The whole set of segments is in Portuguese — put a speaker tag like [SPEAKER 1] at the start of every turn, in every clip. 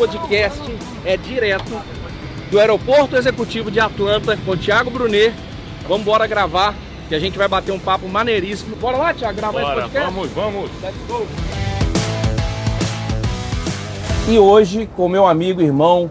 [SPEAKER 1] podcast é direto do Aeroporto Executivo de Atlanta com o Thiago Brunet. Vamos embora gravar, que a gente vai bater um papo maneiríssimo. Bora lá, Thiago, gravar
[SPEAKER 2] Bora,
[SPEAKER 1] esse podcast?
[SPEAKER 2] vamos, vamos.
[SPEAKER 1] Let's go. E hoje, com meu amigo irmão,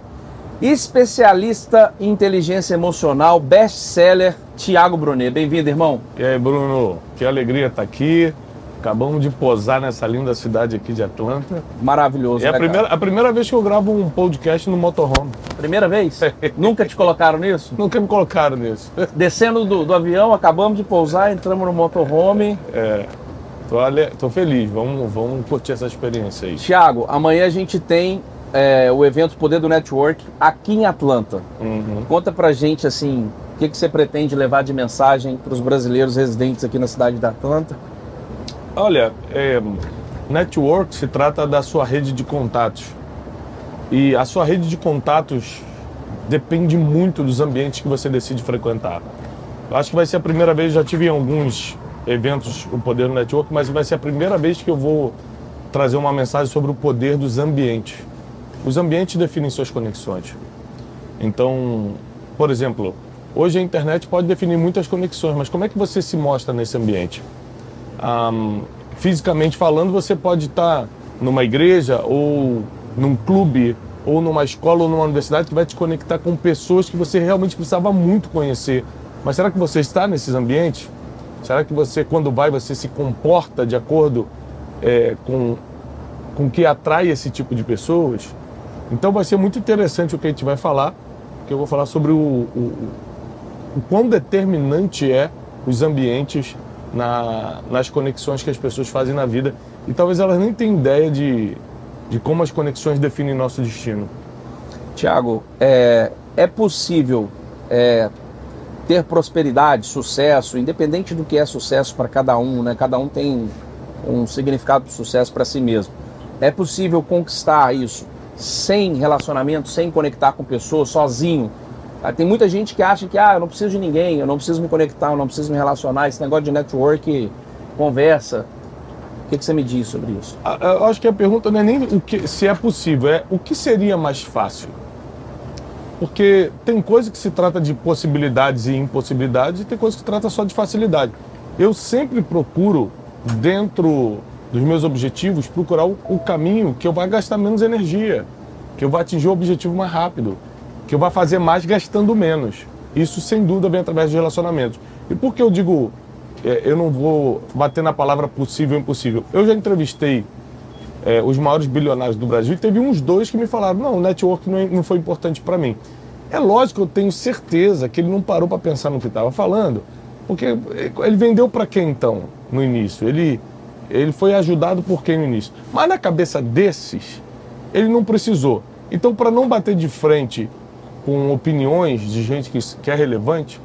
[SPEAKER 1] especialista em inteligência emocional, best-seller, Thiago Brunet. Bem-vindo, irmão.
[SPEAKER 2] E aí, Bruno, que alegria estar aqui. Acabamos de posar nessa linda cidade aqui de Atlanta.
[SPEAKER 1] Maravilhoso,
[SPEAKER 2] É a
[SPEAKER 1] né,
[SPEAKER 2] primeira,
[SPEAKER 1] cara?
[SPEAKER 2] a primeira vez que eu gravo um podcast no motorhome.
[SPEAKER 1] Primeira vez? Nunca te colocaram nisso?
[SPEAKER 2] Nunca me colocaram nisso.
[SPEAKER 1] Descendo do, do avião, acabamos de pousar, entramos no motorhome.
[SPEAKER 2] É, tô, ale- tô feliz, vamos, vamos curtir essa experiência aí.
[SPEAKER 1] Tiago, amanhã a gente tem é, o evento Poder do Network aqui em Atlanta.
[SPEAKER 2] Uhum.
[SPEAKER 1] Conta pra gente, assim, o que, que você pretende levar de mensagem para os brasileiros residentes aqui na cidade de Atlanta?
[SPEAKER 2] Olha, é, network se trata da sua rede de contatos. E a sua rede de contatos depende muito dos ambientes que você decide frequentar. Acho que vai ser a primeira vez, já tive em alguns eventos o poder do network, mas vai ser a primeira vez que eu vou trazer uma mensagem sobre o poder dos ambientes. Os ambientes definem suas conexões. Então, por exemplo, hoje a internet pode definir muitas conexões, mas como é que você se mostra nesse ambiente? Ahm, fisicamente falando, você pode estar numa igreja ou num clube ou numa escola ou numa universidade que vai te conectar com pessoas que você realmente precisava muito conhecer. Mas será que você está nesses ambientes? Será que você, quando vai, você se comporta de acordo é, com com que atrai esse tipo de pessoas? Então vai ser muito interessante o que a gente vai falar, que eu vou falar sobre o, o, o quão determinante é os ambientes na, nas conexões que as pessoas fazem na vida. E talvez elas nem tenham ideia de, de como as conexões definem nosso destino.
[SPEAKER 1] Tiago, é, é possível é, ter prosperidade, sucesso, independente do que é sucesso para cada um, né? Cada um tem um significado de sucesso para si mesmo. É possível conquistar isso sem relacionamento, sem conectar com pessoas, sozinho. Ah, Tem muita gente que acha que ah, eu não preciso de ninguém, eu não preciso me conectar, eu não preciso me relacionar. Esse negócio de network, conversa. O que, que você me diz sobre isso?
[SPEAKER 2] A- Eu acho que a pergunta não é nem o que, se é possível, é o que seria mais fácil. Porque tem coisa que se trata de possibilidades e impossibilidades e tem coisa que se trata só de facilidade. Eu sempre procuro, dentro dos meus objetivos, procurar o, o caminho que eu vá gastar menos energia, que eu vá atingir o objetivo mais rápido, que vá fazer mais gastando menos. Isso, sem dúvida, vem através de relacionamentos. E por que eu digo, é, eu não vou bater na palavra possível ou impossível? Eu já entrevistei é, os maiores bilionários do Brasil e teve uns dois que me falaram: não, o network não, é- não foi importante para mim. É lógico eu tenho certeza que ele não parou para pensar no que estava falando, porque é, ele vendeu para quem então no início? Ele, ele foi ajudado por quem no início? Mas na cabeça desses, ele não precisou. Então, para não bater de frente com opiniões de gente que, que é relevante,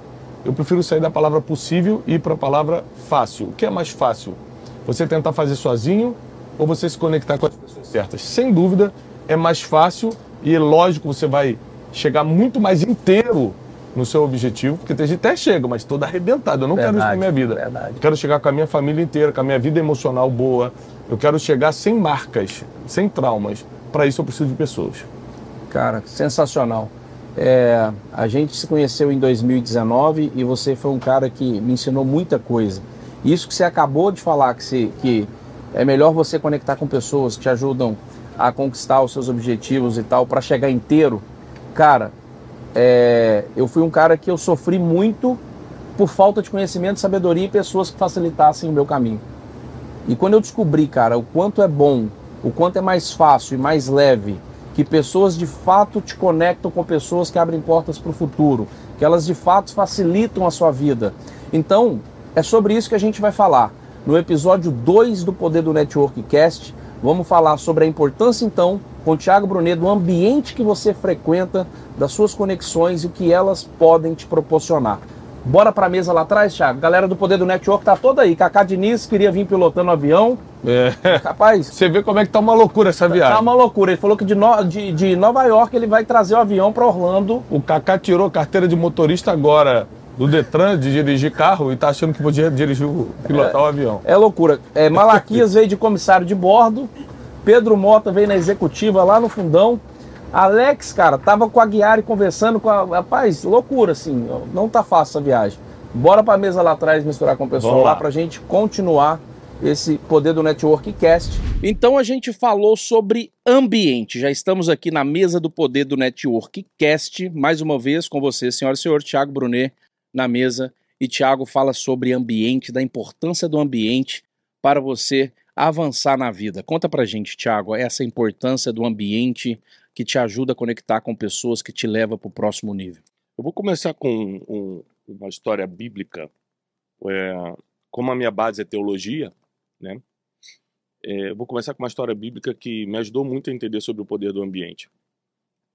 [SPEAKER 2] eu prefiro sair da palavra possível e ir para a palavra fácil. O que é mais fácil? Você tentar fazer sozinho ou você se conectar com as pessoas certas? Sem dúvida, é mais fácil e é lógico você vai chegar muito mais inteiro no seu objetivo, porque tem gente até chega, mas toda arrebentada. Eu não quero isso na
[SPEAKER 1] Verdade,
[SPEAKER 2] minha vida.
[SPEAKER 1] verdade.
[SPEAKER 2] Eu quero chegar com a minha família inteira, com a minha vida emocional boa. Eu quero chegar sem marcas, sem traumas. Para isso eu preciso de pessoas.
[SPEAKER 1] Cara, sensacional. É, a gente se conheceu em 2019 e você foi um cara que me ensinou muita coisa. Isso que você acabou de falar, que, se, que é melhor você conectar com pessoas que te ajudam a conquistar os seus objetivos e tal, para chegar inteiro. Cara, é, eu fui um cara que eu sofri muito por falta de conhecimento, sabedoria e pessoas que facilitassem o meu caminho. E quando eu descobri, cara, o quanto é bom, o quanto é mais fácil e mais leve, que pessoas de fato te conectam com pessoas que abrem portas para o futuro, que elas de fato facilitam a sua vida. Então, é sobre isso que a gente vai falar. No episódio 2 do Poder do Network Cast, vamos falar sobre a importância, então, com o Thiago Brunet, do ambiente que você frequenta, das suas conexões e o que elas podem te proporcionar. Bora pra mesa lá atrás, Thiago. Galera do Poder do Network tá toda aí. Kaká Diniz queria vir pilotando avião.
[SPEAKER 2] É.
[SPEAKER 1] Rapaz,
[SPEAKER 2] Você vê como é que tá uma loucura essa viagem.
[SPEAKER 1] tá uma loucura. Ele falou que de, No- de- de Nova York ele vai trazer o avião pra Orlando.
[SPEAKER 2] O Kaká tirou carteira de motorista agora do Detran de dirigir carro e tá achando que podia dirigir, o- pilotar o avião.
[SPEAKER 1] É loucura. É, Malaquias veio de comissário de bordo. Pedro Mota veio na executiva lá no fundão. Alex, cara, tava com a Guiari conversando com a. Rapaz, loucura, assim. Não tá fácil essa viagem. Bora pra mesa lá atrás misturar com o pessoal lá. lá pra gente continuar esse poder do Network Cast. Então a gente falou sobre ambiente. Já estamos aqui na mesa do poder do Network Cast, mais uma vez com você, senhora e senhor Tiago Brunet, na mesa. E Tiago fala sobre ambiente, da importância do ambiente para você avançar na vida. Conta pra gente, Tiago, essa importância do ambiente que te ajuda a conectar com pessoas que te leva para o próximo nível.
[SPEAKER 2] Eu vou começar com um, uma história bíblica. É, como a minha base é teologia, né? É, eu vou começar com uma história bíblica que me ajudou muito a entender sobre o poder do ambiente.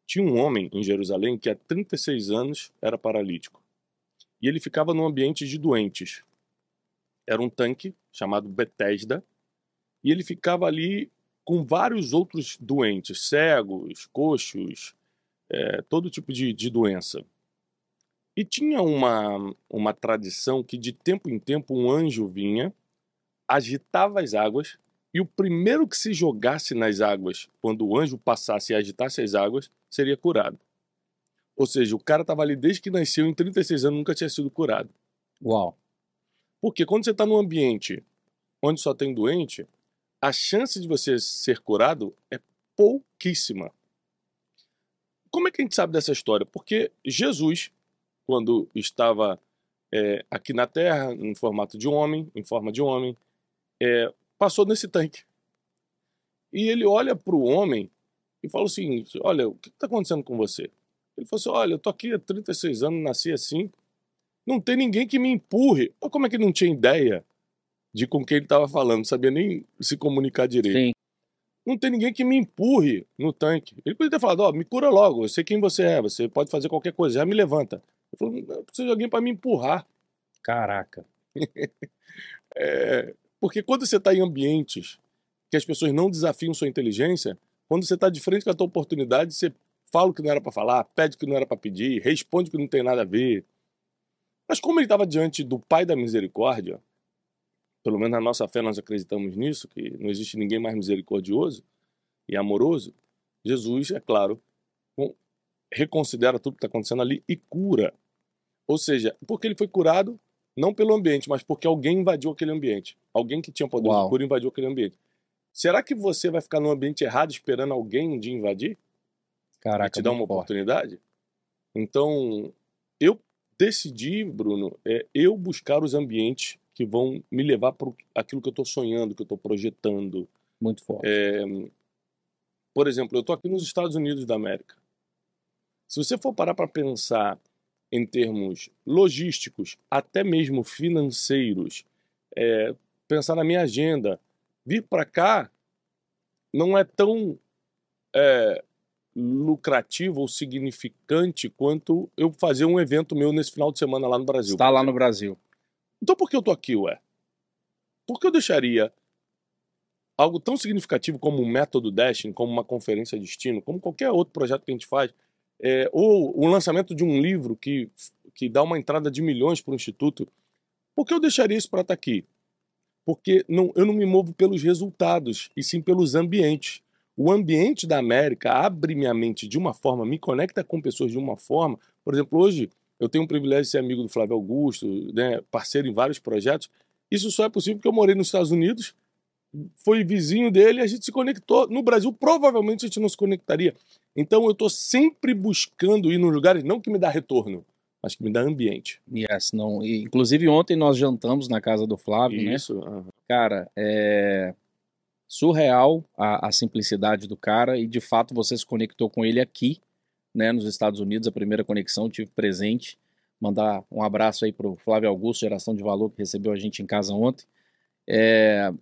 [SPEAKER 2] Tinha um homem em Jerusalém que há 36 anos era paralítico. E ele ficava num ambiente de doentes. Era um tanque chamado Betesda, e ele ficava ali com vários outros doentes, cegos, coxos, é, todo tipo de, de doença. E tinha uma, uma tradição que de tempo em tempo um anjo vinha, agitava as águas, e o primeiro que se jogasse nas águas, quando o anjo passasse e agitasse as águas, seria curado. Ou seja, o cara estava ali desde que nasceu, em 36 anos, nunca tinha sido curado.
[SPEAKER 1] Uau!
[SPEAKER 2] Porque quando você está num ambiente onde só tem doente, a chance de você ser curado é pouquíssima. Como é que a gente sabe dessa história? Porque Jesus quando estava é, aqui na Terra, em formato de homem, em forma de homem, é, passou nesse tanque. E ele olha para o homem e fala o seguinte: Olha, o que está acontecendo com você? Ele falou assim: Olha, eu tô aqui há 36 anos, nasci assim, não tem ninguém que me empurre. Mas como é que ele não tinha ideia de com quem ele estava falando? Não sabia nem se comunicar direito. Sim. Não tem ninguém que me empurre no tanque. Ele poderia ter falado: Ó, oh, me cura logo, eu sei quem você é, você pode fazer qualquer coisa, já me levanta. Ele falou, eu preciso de alguém para me empurrar.
[SPEAKER 1] Caraca.
[SPEAKER 2] é, porque quando você está em ambientes que as pessoas não desafiam sua inteligência, quando você está de frente com a tua oportunidade, você fala o que não era para falar, pede o que não era para pedir, responde o que não tem nada a ver. Mas como ele estava diante do Pai da Misericórdia, pelo menos na nossa fé nós acreditamos nisso, que não existe ninguém mais misericordioso e amoroso, Jesus, é claro, reconsidera tudo que está acontecendo ali e cura. Ou seja, porque ele foi curado não pelo ambiente, mas porque alguém invadiu aquele ambiente. Alguém que tinha poder Uau. de cura invadiu aquele ambiente. Será que você vai ficar no ambiente errado esperando alguém um dia invadir?
[SPEAKER 1] Caraca,
[SPEAKER 2] e te dar uma forte. oportunidade? Então, eu decidi, Bruno, é eu buscar os ambientes que vão me levar para aquilo que eu estou sonhando, que eu estou projetando.
[SPEAKER 1] Muito forte.
[SPEAKER 2] É, por exemplo, eu estou aqui nos Estados Unidos da América. Se você for parar para pensar em termos logísticos, até mesmo financeiros, é, pensar na minha agenda, vir para cá não é tão é, lucrativo ou significante quanto eu fazer um evento meu nesse final de semana lá no Brasil.
[SPEAKER 1] Está lá no Brasil.
[SPEAKER 2] Então por que eu tô aqui, ué? Por que eu deixaria algo tão significativo como um método Dashing, como uma conferência de destino, como qualquer outro projeto que a gente faz, é, ou o lançamento de um livro que, que dá uma entrada de milhões para o Instituto, por que eu deixaria isso para estar tá aqui? Porque não, eu não me movo pelos resultados, e sim pelos ambientes. O ambiente da América abre minha mente de uma forma, me conecta com pessoas de uma forma. Por exemplo, hoje eu tenho o privilégio de ser amigo do Flávio Augusto, né, parceiro em vários projetos. Isso só é possível porque eu morei nos Estados Unidos, foi vizinho dele e a gente se conectou. No Brasil, provavelmente a gente não se conectaria. Então eu estou sempre buscando ir nos lugares, não que me dá retorno, mas que me dá ambiente.
[SPEAKER 1] Yes, não. E, inclusive ontem nós jantamos na casa do Flávio,
[SPEAKER 2] né? Isso.
[SPEAKER 1] né? Uhum. Cara, é surreal a, a, simplicidade do cara e de fato você se conectou com ele aqui, né, nos Estados Unidos, a primeira conexão, tive presente. Mandar um abraço aí pro Flávio Augusto, geração de valor, que recebeu a gente em casa ontem. É,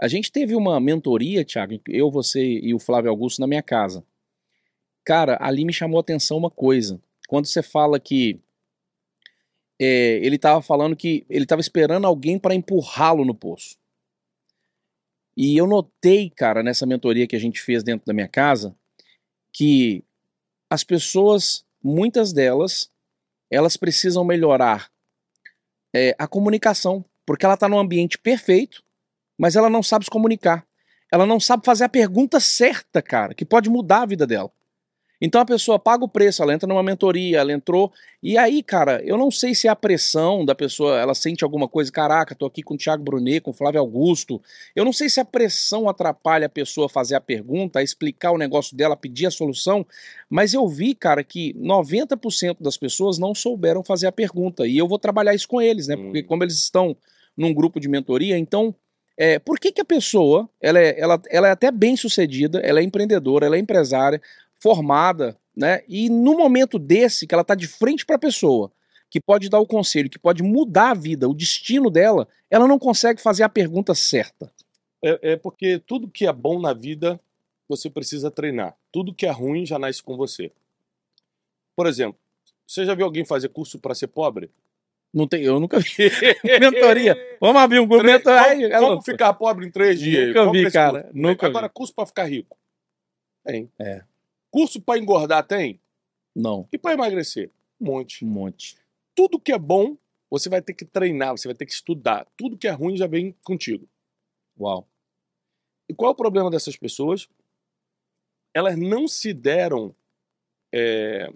[SPEAKER 1] a gente teve uma mentoria, Thiago, eu, você e o Flávio Augusto na minha casa. Cara, ali me chamou a atenção uma coisa. Quando você fala que é, ele estava falando que ele estava esperando alguém para empurrá-lo no poço. E eu notei, cara, nessa mentoria que a gente fez dentro da minha casa, que as pessoas, muitas delas, elas precisam melhorar é, a comunicação, porque ela está num ambiente perfeito, mas ela não sabe se comunicar. Ela não sabe fazer a pergunta certa, cara, que pode mudar a vida dela. Então a pessoa paga o preço, ela entra numa mentoria, ela entrou. E aí, cara, eu não sei se é a pressão da pessoa, ela sente alguma coisa, caraca, tô aqui com o Thiago Brunet, com o Flávio Augusto. Eu não sei se a pressão atrapalha a pessoa a fazer a pergunta, a explicar o negócio dela, pedir a solução, mas eu vi, cara, que 90% das pessoas não souberam fazer a pergunta. E eu vou trabalhar isso com eles, né? Porque como eles estão num grupo de mentoria, então é, por que, que a pessoa, ela é, ela, ela é até bem sucedida, ela é empreendedora, ela é empresária, formada, né? E no momento desse, que ela está de frente para a pessoa, que pode dar o conselho, que pode mudar a vida, o destino dela, ela não consegue fazer a pergunta certa.
[SPEAKER 2] É, é porque tudo que é bom na vida você precisa treinar. Tudo que é ruim já nasce com você. Por exemplo, você já viu alguém fazer curso para ser pobre?
[SPEAKER 1] Não tem, eu nunca vi. Mentoria. Vamos abrir um grupo.
[SPEAKER 2] Mentoria. Como, como ficar pobre em três dias?
[SPEAKER 1] Nunca vi, cara. Nunca
[SPEAKER 2] Agora,
[SPEAKER 1] vi.
[SPEAKER 2] curso para ficar rico? Tem.
[SPEAKER 1] É.
[SPEAKER 2] Curso para engordar tem?
[SPEAKER 1] Não.
[SPEAKER 2] E para emagrecer? Um monte.
[SPEAKER 1] Um monte.
[SPEAKER 2] Tudo que é bom, você vai ter que treinar, você vai ter que estudar. Tudo que é ruim já vem contigo.
[SPEAKER 1] Uau.
[SPEAKER 2] E qual é o problema dessas pessoas? Elas não se deram. É,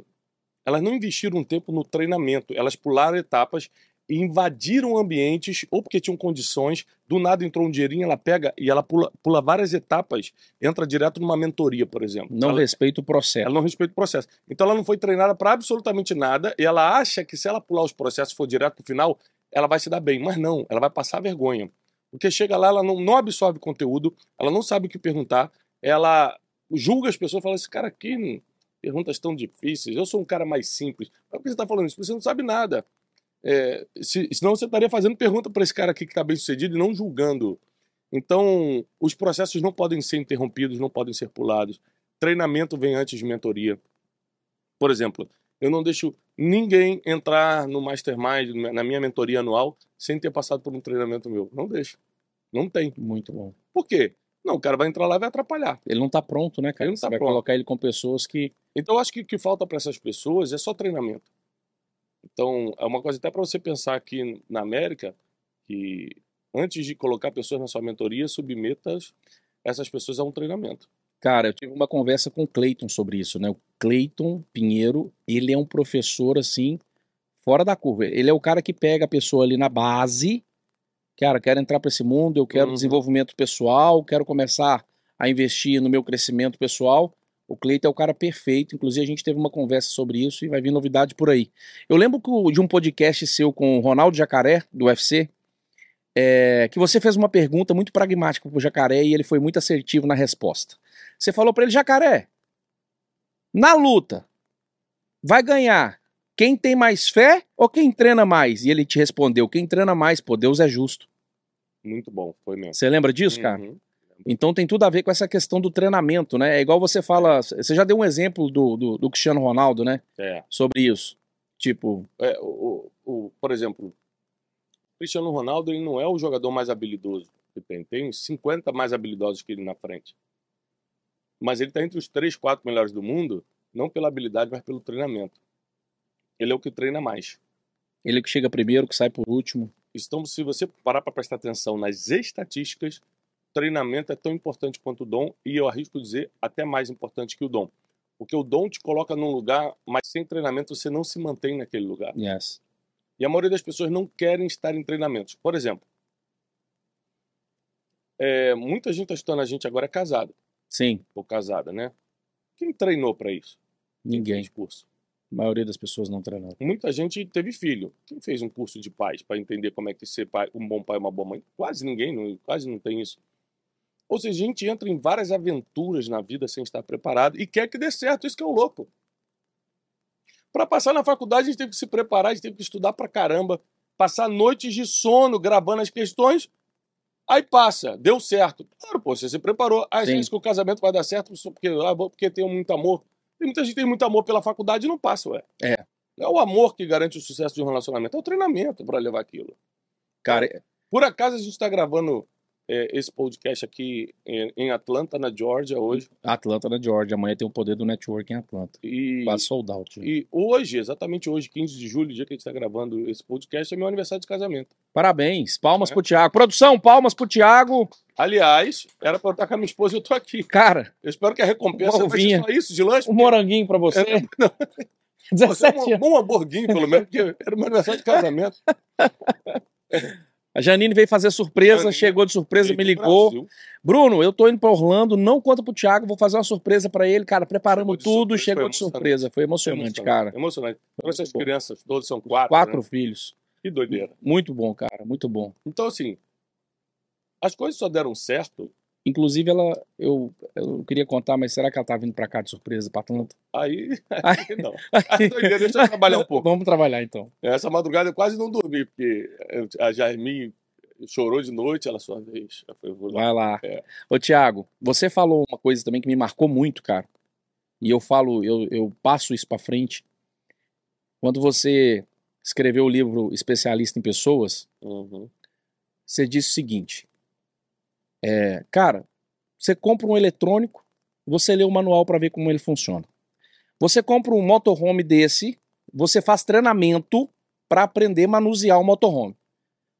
[SPEAKER 2] elas não investiram um tempo no treinamento. Elas pularam etapas invadiram ambientes, ou porque tinham condições, do nada entrou um dinheirinho, ela pega e ela pula, pula várias etapas, entra direto numa mentoria, por exemplo.
[SPEAKER 1] Não
[SPEAKER 2] ela,
[SPEAKER 1] respeita o processo.
[SPEAKER 2] Ela não respeita o processo. Então ela não foi treinada para absolutamente nada e ela acha que se ela pular os processos e for direto pro final, ela vai se dar bem. Mas não, ela vai passar vergonha. Porque chega lá, ela não, não absorve conteúdo, ela não sabe o que perguntar, ela julga as pessoas, fala: esse cara aqui, perguntas tão difíceis, eu sou um cara mais simples. Mas por que você está falando isso? Porque você não sabe nada. É, se, senão você estaria fazendo pergunta para esse cara aqui que está bem sucedido e não julgando. Então, os processos não podem ser interrompidos, não podem ser pulados. Treinamento vem antes de mentoria. Por exemplo, eu não deixo ninguém entrar no Mastermind, na minha mentoria anual, sem ter passado por um treinamento meu. Não deixo. Não tem.
[SPEAKER 1] Muito bom.
[SPEAKER 2] Por quê? Não, o cara vai entrar lá e vai atrapalhar.
[SPEAKER 1] Ele não está pronto, né, cara?
[SPEAKER 2] Ele não tá
[SPEAKER 1] Você vai
[SPEAKER 2] pronto.
[SPEAKER 1] colocar ele com pessoas que.
[SPEAKER 2] Então, eu acho que o que falta para essas pessoas é só treinamento. Então, é uma coisa até para você pensar aqui na América, que antes de colocar pessoas na sua mentoria, submeta essas pessoas a um treinamento.
[SPEAKER 1] Cara, eu tive uma conversa com o Cleiton sobre isso, né? O Cleiton Pinheiro, ele é um professor, assim, fora da curva. Ele é o cara que pega a pessoa ali na base, cara, quero entrar para esse mundo, eu quero
[SPEAKER 2] Uhum.
[SPEAKER 1] desenvolvimento pessoal, quero começar a investir no meu crescimento pessoal. O Cleiton é o cara perfeito, inclusive a gente teve uma conversa sobre isso e vai vir novidade por aí. Eu lembro de um podcast seu com o Ronaldo Jacaré, do UFC, é, que você fez uma pergunta muito pragmática pro Jacaré e ele foi muito assertivo na resposta. Você falou para ele, Jacaré, na luta, vai ganhar quem tem mais fé ou quem treina mais? E ele te respondeu, quem treina mais, pô, Deus é justo.
[SPEAKER 2] Muito bom, foi mesmo.
[SPEAKER 1] Você lembra disso, cara? Então tem tudo a ver com essa questão do treinamento, né? É igual você fala, você já deu um exemplo do, do, do Cristiano Ronaldo, né?
[SPEAKER 2] É.
[SPEAKER 1] Sobre isso. Tipo,
[SPEAKER 2] É, o, o, por exemplo, o Cristiano Ronaldo ele não é o jogador mais habilidoso que tem. Tem uns 50 mais habilidosos que ele na frente. Mas ele está entre os 3, 4 melhores do mundo, não pela habilidade, mas pelo treinamento. Ele é o que treina mais.
[SPEAKER 1] ele que chega primeiro, que sai por último.
[SPEAKER 2] Então, se você parar para prestar atenção nas estatísticas, treinamento é tão importante quanto o dom, e eu arrisco dizer até mais importante que o dom. Porque o dom te coloca num lugar, mas sem treinamento você não se mantém naquele lugar.
[SPEAKER 1] Yes.
[SPEAKER 2] E a maioria das pessoas não querem estar em treinamentos. Por exemplo, é, muita gente está estudando a gente agora é casado
[SPEAKER 1] Sim,
[SPEAKER 2] ou casada, né? Quem treinou para isso? Quem
[SPEAKER 1] ninguém.
[SPEAKER 2] fez curso?
[SPEAKER 1] A maioria das pessoas não treinaram.
[SPEAKER 2] Muita gente teve filho. Quem fez um curso de pais para entender como é que ser pai, um bom pai e uma boa mãe? Quase ninguém, não, quase não tem isso. Ou seja, a gente entra em várias aventuras na vida sem estar preparado e quer que dê certo. Isso que é o louco. Para passar na faculdade, a gente teve que se preparar, a gente teve que estudar pra caramba, passar noites de sono gravando as questões. Aí passa, deu certo. Claro, pô, você se preparou.
[SPEAKER 1] Sim.
[SPEAKER 2] acha que o casamento vai dar certo porque, ah, porque tem muito amor. Tem muita gente que tem muito amor pela faculdade e não passa, ué.
[SPEAKER 1] É.
[SPEAKER 2] Não é o amor que garante o sucesso de um relacionamento, é o treinamento para levar aquilo.
[SPEAKER 1] Cara,
[SPEAKER 2] Por acaso a gente está gravando é, esse podcast aqui em, em Atlanta, na Georgia, hoje.
[SPEAKER 1] Atlanta, na Georgia. Amanhã tem o poder do network em Atlanta.
[SPEAKER 2] E,
[SPEAKER 1] Quase sold out.
[SPEAKER 2] e hoje, exatamente hoje, 15 de julho, dia que a gente está gravando esse podcast, é meu aniversário de casamento.
[SPEAKER 1] Parabéns. Palmas
[SPEAKER 2] É.
[SPEAKER 1] pro Thiago. Produção, palmas pro Thiago.
[SPEAKER 2] Aliás, era para eu estar com a minha esposa e eu tô aqui.
[SPEAKER 1] Cara,
[SPEAKER 2] Eu espero que a recompensa
[SPEAKER 1] uvinha.
[SPEAKER 2] só isso de lanche.
[SPEAKER 1] um moranguinho pra você.
[SPEAKER 2] É, não. Você é
[SPEAKER 1] 17
[SPEAKER 2] um, um hamburguinho, pelo menos, porque era meu aniversário de casamento.
[SPEAKER 1] A Janine veio fazer surpresa,
[SPEAKER 2] Janine.
[SPEAKER 1] chegou de surpresa, me ligou.
[SPEAKER 2] Brasil.
[SPEAKER 1] Bruno, eu tô indo pra Orlando, não conta pro Thiago, vou fazer uma surpresa pra ele. Cara, preparamos
[SPEAKER 2] Chegou de
[SPEAKER 1] tudo,
[SPEAKER 2] surpresa,
[SPEAKER 1] chegou
[SPEAKER 2] foi
[SPEAKER 1] de surpresa. Foi emocionante, cara.
[SPEAKER 2] Emocionante. Trouxe as crianças, todos são quatro.
[SPEAKER 1] Quatro
[SPEAKER 2] né?
[SPEAKER 1] filhos.
[SPEAKER 2] Que doideira.
[SPEAKER 1] Muito bom, cara, muito bom.
[SPEAKER 2] Então, assim, as coisas só deram certo.
[SPEAKER 1] Inclusive, ela, eu, eu queria contar, mas será que ela tá vindo pra cá de surpresa, pra Atlanta?
[SPEAKER 2] Aí, aí não. Aí, doideira, deixa eu trabalhar um pouco.
[SPEAKER 1] Vamos trabalhar então.
[SPEAKER 2] Essa madrugada eu quase não dormi, porque a Jasmine chorou de noite, ela só vez. Falei, lá.
[SPEAKER 1] Vai lá.
[SPEAKER 2] É.
[SPEAKER 1] Ô, Thiago, você falou uma coisa também que me marcou muito, cara. E eu falo, eu, eu passo isso pra frente. Quando você escreveu o livro Especialista em Pessoas,
[SPEAKER 2] Uhum.
[SPEAKER 1] você disse o seguinte: é, cara, você compra um eletrônico, você lê o manual para ver como ele funciona. Você compra um motorhome desse, você faz treinamento para aprender a manusear o motorhome.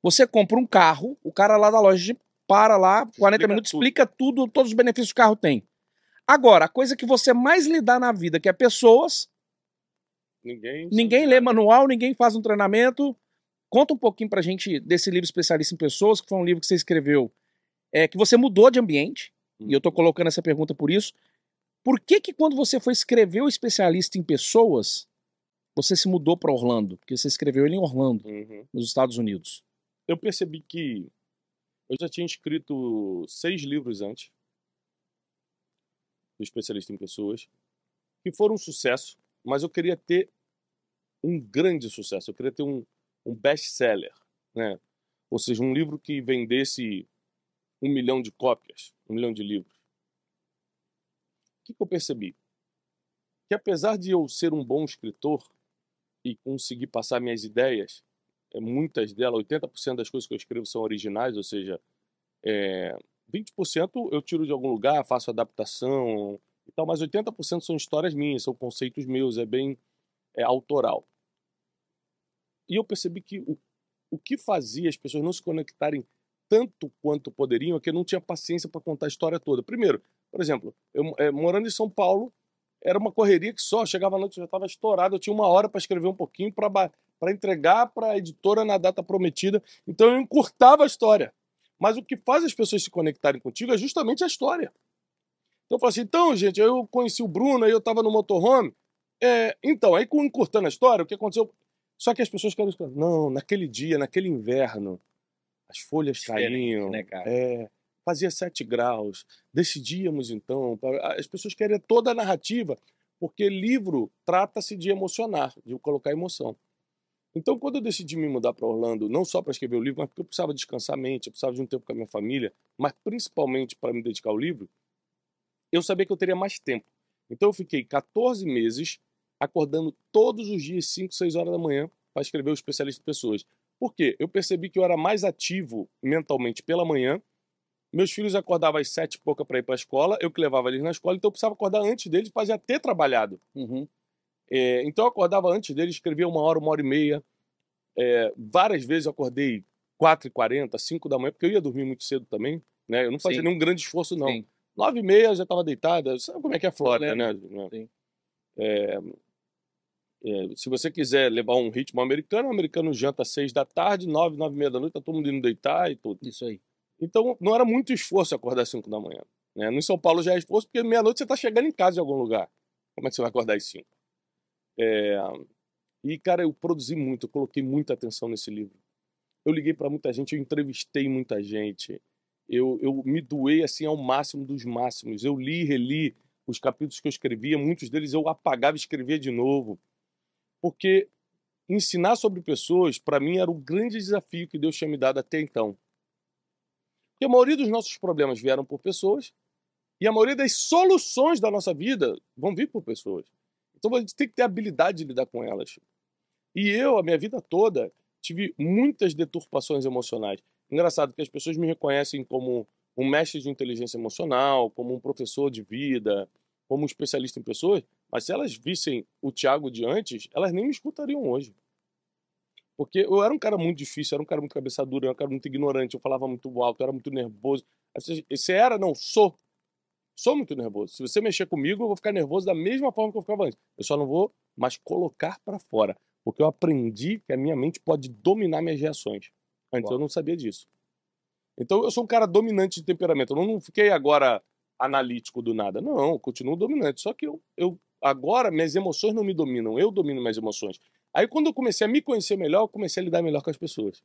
[SPEAKER 1] Você compra um carro, o cara lá da loja para lá, 40
[SPEAKER 2] Explica
[SPEAKER 1] minutos,
[SPEAKER 2] tudo.
[SPEAKER 1] explica tudo, todos os benefícios que o carro tem. Agora, a coisa que você mais lidar na vida, que é pessoas,
[SPEAKER 2] Ninguém.
[SPEAKER 1] Ninguém lê manual, ninguém faz um treinamento. Conta um pouquinho pra gente desse livro Especialista em Pessoas, que foi um livro que você escreveu, é, que você mudou de ambiente, e eu tô colocando essa pergunta por isso. Por que que quando você foi escrever o Especialista em Pessoas, você se mudou pra Orlando? Porque você escreveu ele em Orlando,
[SPEAKER 2] Uhum.
[SPEAKER 1] nos Estados Unidos.
[SPEAKER 2] Eu percebi que eu já tinha escrito seis livros antes, do especialista em pessoas, que foram um sucesso, mas eu queria ter um grande sucesso. Eu queria ter um, um best-seller, né? Ou seja, um livro que vendesse um milhão de cópias, um milhão de livros. O que, eu percebi? Que apesar de eu ser um bom escritor e conseguir passar minhas ideias, é, muitas delas, 80% das coisas que eu escrevo são originais, ou seja, é, 20% eu tiro de algum lugar, faço adaptação e tal, mas 80% são histórias minhas, são conceitos meus, é bem é, autoral. E eu percebi que o, o que fazia as pessoas não se conectarem tanto quanto poderiam é que eu não tinha paciência para contar a história toda. Primeiro, por exemplo, eu é, morando em São Paulo, era uma correria que só, chegava à noite, já estava estourado, eu tinha uma hora para escrever um pouquinho, para entregar para a editora na data prometida. Então eu encurtava a história. Mas o que faz as pessoas se conectarem contigo é justamente a história. Então eu falo assim, então, gente, eu conheci o Bruno, aí eu estava no motorhome. É, então, aí encurtando a história, o que aconteceu? Só que as pessoas querem. Não, naquele dia, naquele inverno, as folhas
[SPEAKER 1] Diferente,
[SPEAKER 2] caíam.
[SPEAKER 1] né?
[SPEAKER 2] É, fazia sete graus. Decidíamos então. As pessoas querem toda a narrativa, porque livro trata-se de emocionar, de colocar emoção. Então, quando eu decidi me mudar para Orlando, não só para escrever o livro, mas porque eu precisava descansar a mente, eu precisava de um tempo com a minha família, mas principalmente para me dedicar ao livro, eu sabia que eu teria mais tempo. Então, eu fiquei 14 meses acordando todos os dias, 5, 6 horas da manhã, para escrever o Especialista em Pessoas. Por quê? Eu percebi que eu era mais ativo mentalmente pela manhã. Meus filhos acordavam às sete e pouca para ir para a escola, eu que levava eles na escola, então eu precisava acordar antes deles para já ter trabalhado.
[SPEAKER 1] Uhum.
[SPEAKER 2] É, então eu acordava antes dele, escrevia uma hora, uma hora e meia. É, várias vezes eu acordei 4h40, 5 da manhã, porque eu ia dormir muito cedo também. Né? Eu não fazia
[SPEAKER 1] Sim.
[SPEAKER 2] nenhum grande esforço, não.
[SPEAKER 1] Sim.
[SPEAKER 2] 9 e meia eu já estava deitada. Sabe como é que é a Flórida, né? Né?
[SPEAKER 1] Sim.
[SPEAKER 2] É, é, se você quiser levar um ritmo americano, o americano janta às 6 da tarde, 9, 9 e meia da noite, tá todo mundo indo deitar e tudo.
[SPEAKER 1] Isso aí.
[SPEAKER 2] Então não era muito esforço acordar às 5 da manhã. Né? No São Paulo já é esforço, porque meia-noite você está chegando em casa de algum lugar. Como é que você vai acordar às 5? É, E, cara, eu produzi muito, eu coloquei muita atenção nesse livro. Eu liguei para muita gente, eu entrevistei muita gente. Eu, eu me doei assim ao máximo dos máximos. Eu li e reli os capítulos que eu escrevia, muitos deles eu apagava e escrevia de novo. Porque ensinar sobre pessoas, para mim, era o grande desafio que Deus tinha me dado até então. Porque a maioria dos nossos problemas vieram por pessoas e a maioria das soluções da nossa vida vão vir por pessoas. Então a gente tem que ter habilidade de lidar com elas. E eu, a minha vida toda, tive muitas deturpações emocionais. Engraçado que as pessoas me reconhecem como um mestre de inteligência emocional, como um professor de vida, como um especialista em pessoas, mas se elas vissem o Thiago de antes, elas nem me escutariam hoje. Porque eu era um cara muito difícil, era um cara muito cabeça dura, era um cara muito ignorante, eu falava muito alto, eu era muito nervoso. Você era? Não, sou. Sou muito nervoso. Se você mexer comigo, eu vou ficar nervoso da mesma forma que eu ficava antes. Eu só não vou mais colocar para fora. Porque eu aprendi que a minha mente pode dominar minhas reações. Antes Uau. eu não sabia disso. Então eu sou um cara dominante de temperamento. Eu não fiquei agora analítico do nada. Não, eu continuo dominante. Só que eu, eu agora minhas emoções não me dominam. Eu domino minhas emoções. Aí quando eu comecei a me conhecer melhor, eu comecei a lidar melhor com as pessoas.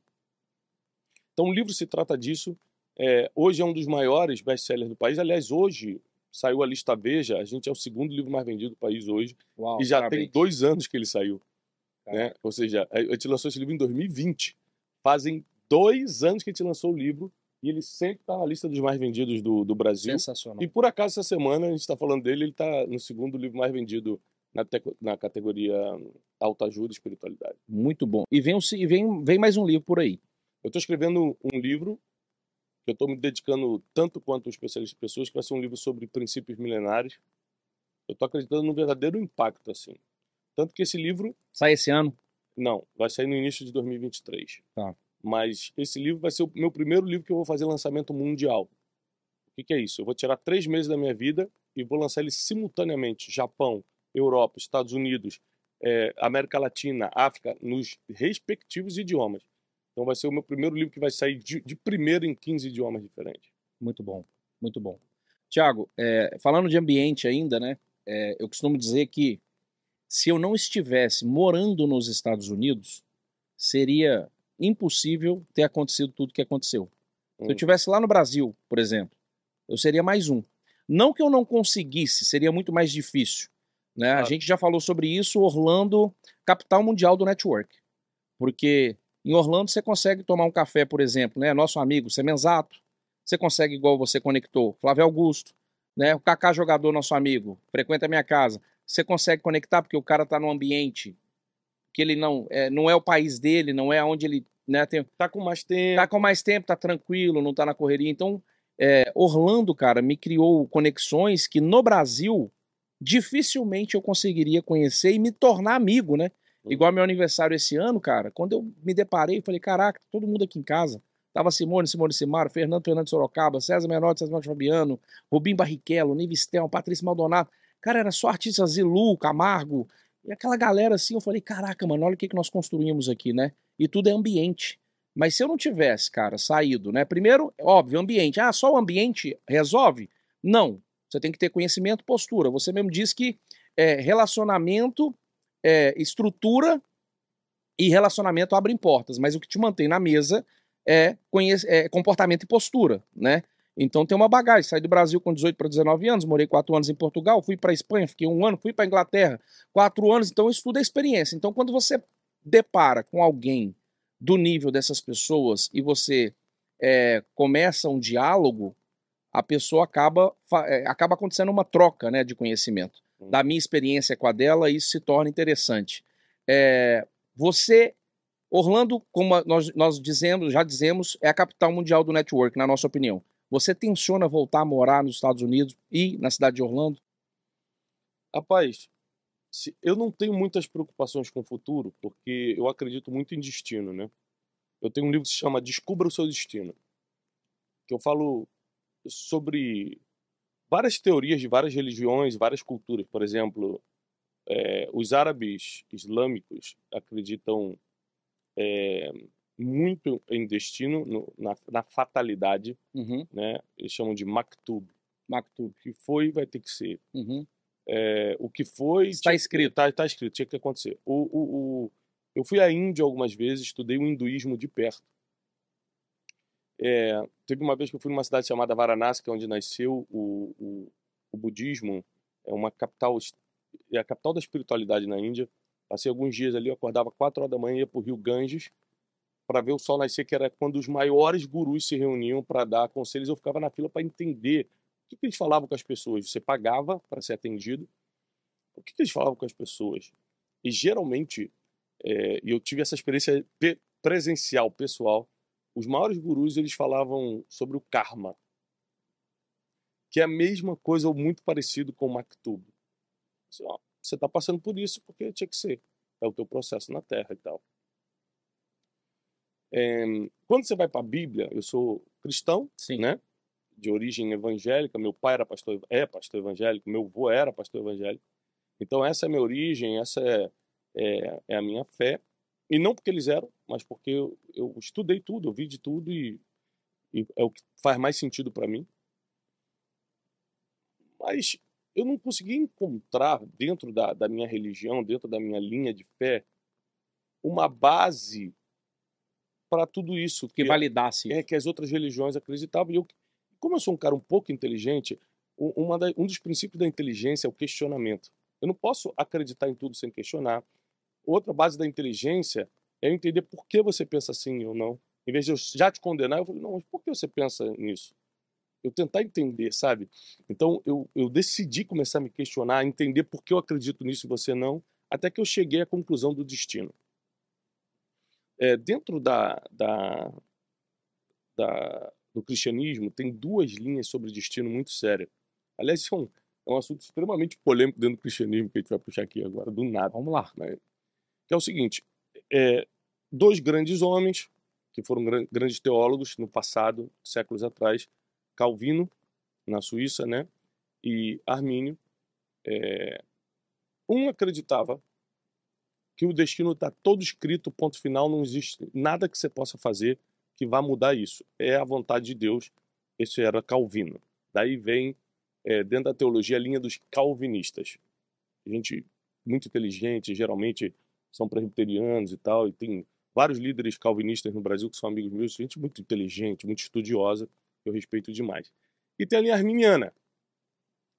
[SPEAKER 2] Então o livro se trata disso. É, hoje é um dos maiores best-sellers do país. Aliás, hoje saiu a lista Veja. A gente é o segundo livro mais vendido do país hoje. Uau, e já parabéns. tem dois anos que ele saiu. Né? Ou seja, a gente lançou esse livro em 2020. Fazem dois anos que a gente lançou o livro e ele sempre está na lista dos mais vendidos do, do Brasil.
[SPEAKER 1] Sensacional.
[SPEAKER 2] E por acaso, essa semana, a gente está falando dele, ele está no segundo livro mais vendido na, na categoria Alta Ajuda e Espiritualidade.
[SPEAKER 1] Muito bom. E vem, e vem, vem mais um livro por aí.
[SPEAKER 2] Eu estou escrevendo um livro que eu estou me dedicando tanto quanto os especialistas de pessoas, que vai ser um livro sobre princípios milenares. Eu estou acreditando num verdadeiro impacto, assim. Tanto que esse livro...
[SPEAKER 1] Sai esse ano?
[SPEAKER 2] Não, vai sair no início de 2023.
[SPEAKER 1] Tá.
[SPEAKER 2] Mas esse livro vai ser o meu primeiro livro que eu vou fazer lançamento mundial. O que, que é isso? Eu vou tirar três meses da minha vida e vou lançar ele simultaneamente. Japão, Europa, Estados Unidos, é, América Latina, África, nos respectivos idiomas. Então vai ser o meu primeiro livro que vai sair de, de primeiro em 15 idiomas diferentes.
[SPEAKER 1] Muito bom, muito bom. Tiago, é, falando de ambiente ainda, né? É, eu costumo dizer que se eu não estivesse morando nos Estados Unidos, seria impossível ter acontecido tudo que aconteceu. Hum. Se eu estivesse lá no Brasil, por exemplo, eu seria mais um. Não que eu não conseguisse, seria muito mais difícil. Né? Claro. A gente já falou sobre isso, Orlando, capital mundial do network. Porque em Orlando você consegue tomar um café, por exemplo, né? Nosso amigo Semenzato, você consegue, igual você conectou, Flávio Augusto, né? O Kaká jogador, nosso amigo, frequenta a minha casa. Você consegue conectar porque o cara está num ambiente que ele não é, não é o país dele, não é onde ele né, tem,
[SPEAKER 2] tá com mais tempo,
[SPEAKER 1] tá com mais tempo, tá tranquilo, não tá na correria. Então, é, Orlando, cara, me criou conexões que no Brasil dificilmente eu conseguiria conhecer e me tornar amigo, né? Uhum. Igual meu aniversário esse ano, cara, quando eu me deparei, falei, caraca, todo mundo aqui em casa. Tava Simone, Simone Simaro, Fernando Fernando Sorocaba, César Menotti, César Menotti Fabiano, Rubim Barrichello, Nivistel, Patrícia Maldonado. Cara, era só artistas Zilu, Camargo, e aquela galera assim, eu falei, caraca, mano, olha o que, que nós construímos aqui, né? E tudo é ambiente. Mas se eu não tivesse, cara, saído, né? Primeiro, óbvio, ambiente. Ah, só o ambiente resolve? Não. Você tem que ter conhecimento, postura. Você mesmo disse que é, relacionamento, é, estrutura e relacionamento abrem portas, mas o que te mantém na mesa é, é comportamento e postura, né? Então tem uma bagagem. Saí do Brasil com 18 para 19 anos, morei 4 anos em Portugal, fui para Espanha, fiquei um ano, fui para Inglaterra, 4 anos, então isso tudo é experiência. Então quando você depara com alguém do nível dessas pessoas e você é, começa um diálogo, a pessoa acaba, é, acaba acontecendo uma troca né, de conhecimento. Da minha experiência com a dela, isso se torna interessante. É, você, Orlando, como nós, nós dizemos, já dizemos, é a capital mundial do network, na nossa opinião. Você tenciona voltar a morar nos Estados Unidos e na cidade de Orlando?
[SPEAKER 2] Rapaz, eu não tenho muitas preocupações com o futuro, porque eu acredito muito em destino, né? Eu tenho um livro que se chama Descubra o seu destino, que eu falo sobre várias teorias de várias religiões, várias culturas. Por exemplo, é, os árabes islâmicos acreditam é, muito em destino, no, na, na, fatalidade,
[SPEAKER 1] uhum.
[SPEAKER 2] né? Eles chamam de maktub.
[SPEAKER 1] Maktub.
[SPEAKER 2] Que foi, vai ter que ser.
[SPEAKER 1] Uhum.
[SPEAKER 2] É, o que foi...
[SPEAKER 1] Está escrito.
[SPEAKER 2] Está tá escrito, tinha que acontecer. O, o, o, eu fui à Índia algumas vezes, estudei o hinduísmo de perto. É, teve uma vez que eu fui numa cidade chamada Varanasi, que é onde nasceu o, o, o budismo. É uma capital, é a capital da espiritualidade na Índia. Passei alguns dias ali, eu acordava 4 horas da manhã, ia para o rio Ganges, para ver o sol nascer, que era quando os maiores gurus se reuniam para dar conselhos. Eu ficava na fila para entender o que, que, eles falavam com as pessoas. Você pagava para ser atendido. O que, que, eles falavam com as pessoas? E geralmente, é, eu tive essa experiência presencial, pessoal, os maiores gurus eles falavam sobre o karma, que é a mesma coisa ou muito parecido com o Maktub. Assim, você está passando por isso porque tinha que ser. É o teu processo na Terra e tal. É, quando você vai para a Bíblia, eu sou cristão,
[SPEAKER 1] Sim.
[SPEAKER 2] né? De origem evangélica. Meu pai era pastor, é pastor evangélico. Meu avô era pastor evangélico. Então essa é a minha origem, essa é, é, é a minha fé. E não porque eles eram, mas porque eu, eu estudei tudo, eu vi de tudo e, e é o que faz mais sentido para mim. Mas eu não consegui encontrar dentro da, da minha religião, dentro da minha linha de fé, uma base para tudo isso.
[SPEAKER 1] Que validasse.
[SPEAKER 2] É que as outras religiões acreditavam. E eu, como eu sou um cara um pouco inteligente, da, um dos princípios da inteligência é o questionamento. Eu não posso acreditar em tudo sem questionar. Outra base da inteligência é eu entender por que você pensa assim ou não. Em vez de eu já te condenar, eu falo, não, mas por que você pensa nisso? Eu tentar entender, sabe? Então eu, eu decidi começar a me questionar, entender por que eu acredito nisso e você não, até que eu cheguei à conclusão do destino. É, dentro da, da, da, do cristianismo, tem duas linhas sobre destino muito sérias. Aliás, isso é um, é um assunto extremamente polêmico dentro do cristianismo que a gente vai puxar aqui agora, do nada.
[SPEAKER 1] Vamos lá.
[SPEAKER 2] Né? Que é o seguinte: é, dois grandes homens, que foram grandes teólogos no passado, séculos atrás, Calvino, na Suíça, né? E Armínio. É, um acreditava que o destino está todo escrito, ponto final, não existe nada que você possa fazer que vá mudar isso. É a vontade de Deus. Esse era Calvino. Daí vem, é, dentro da teologia, a linha dos calvinistas. Gente muito inteligente, geralmente são presbiterianos e tal, e tem vários líderes calvinistas no Brasil que são amigos meus, gente muito inteligente, muito estudiosa, eu respeito demais. E tem a linha arminiana,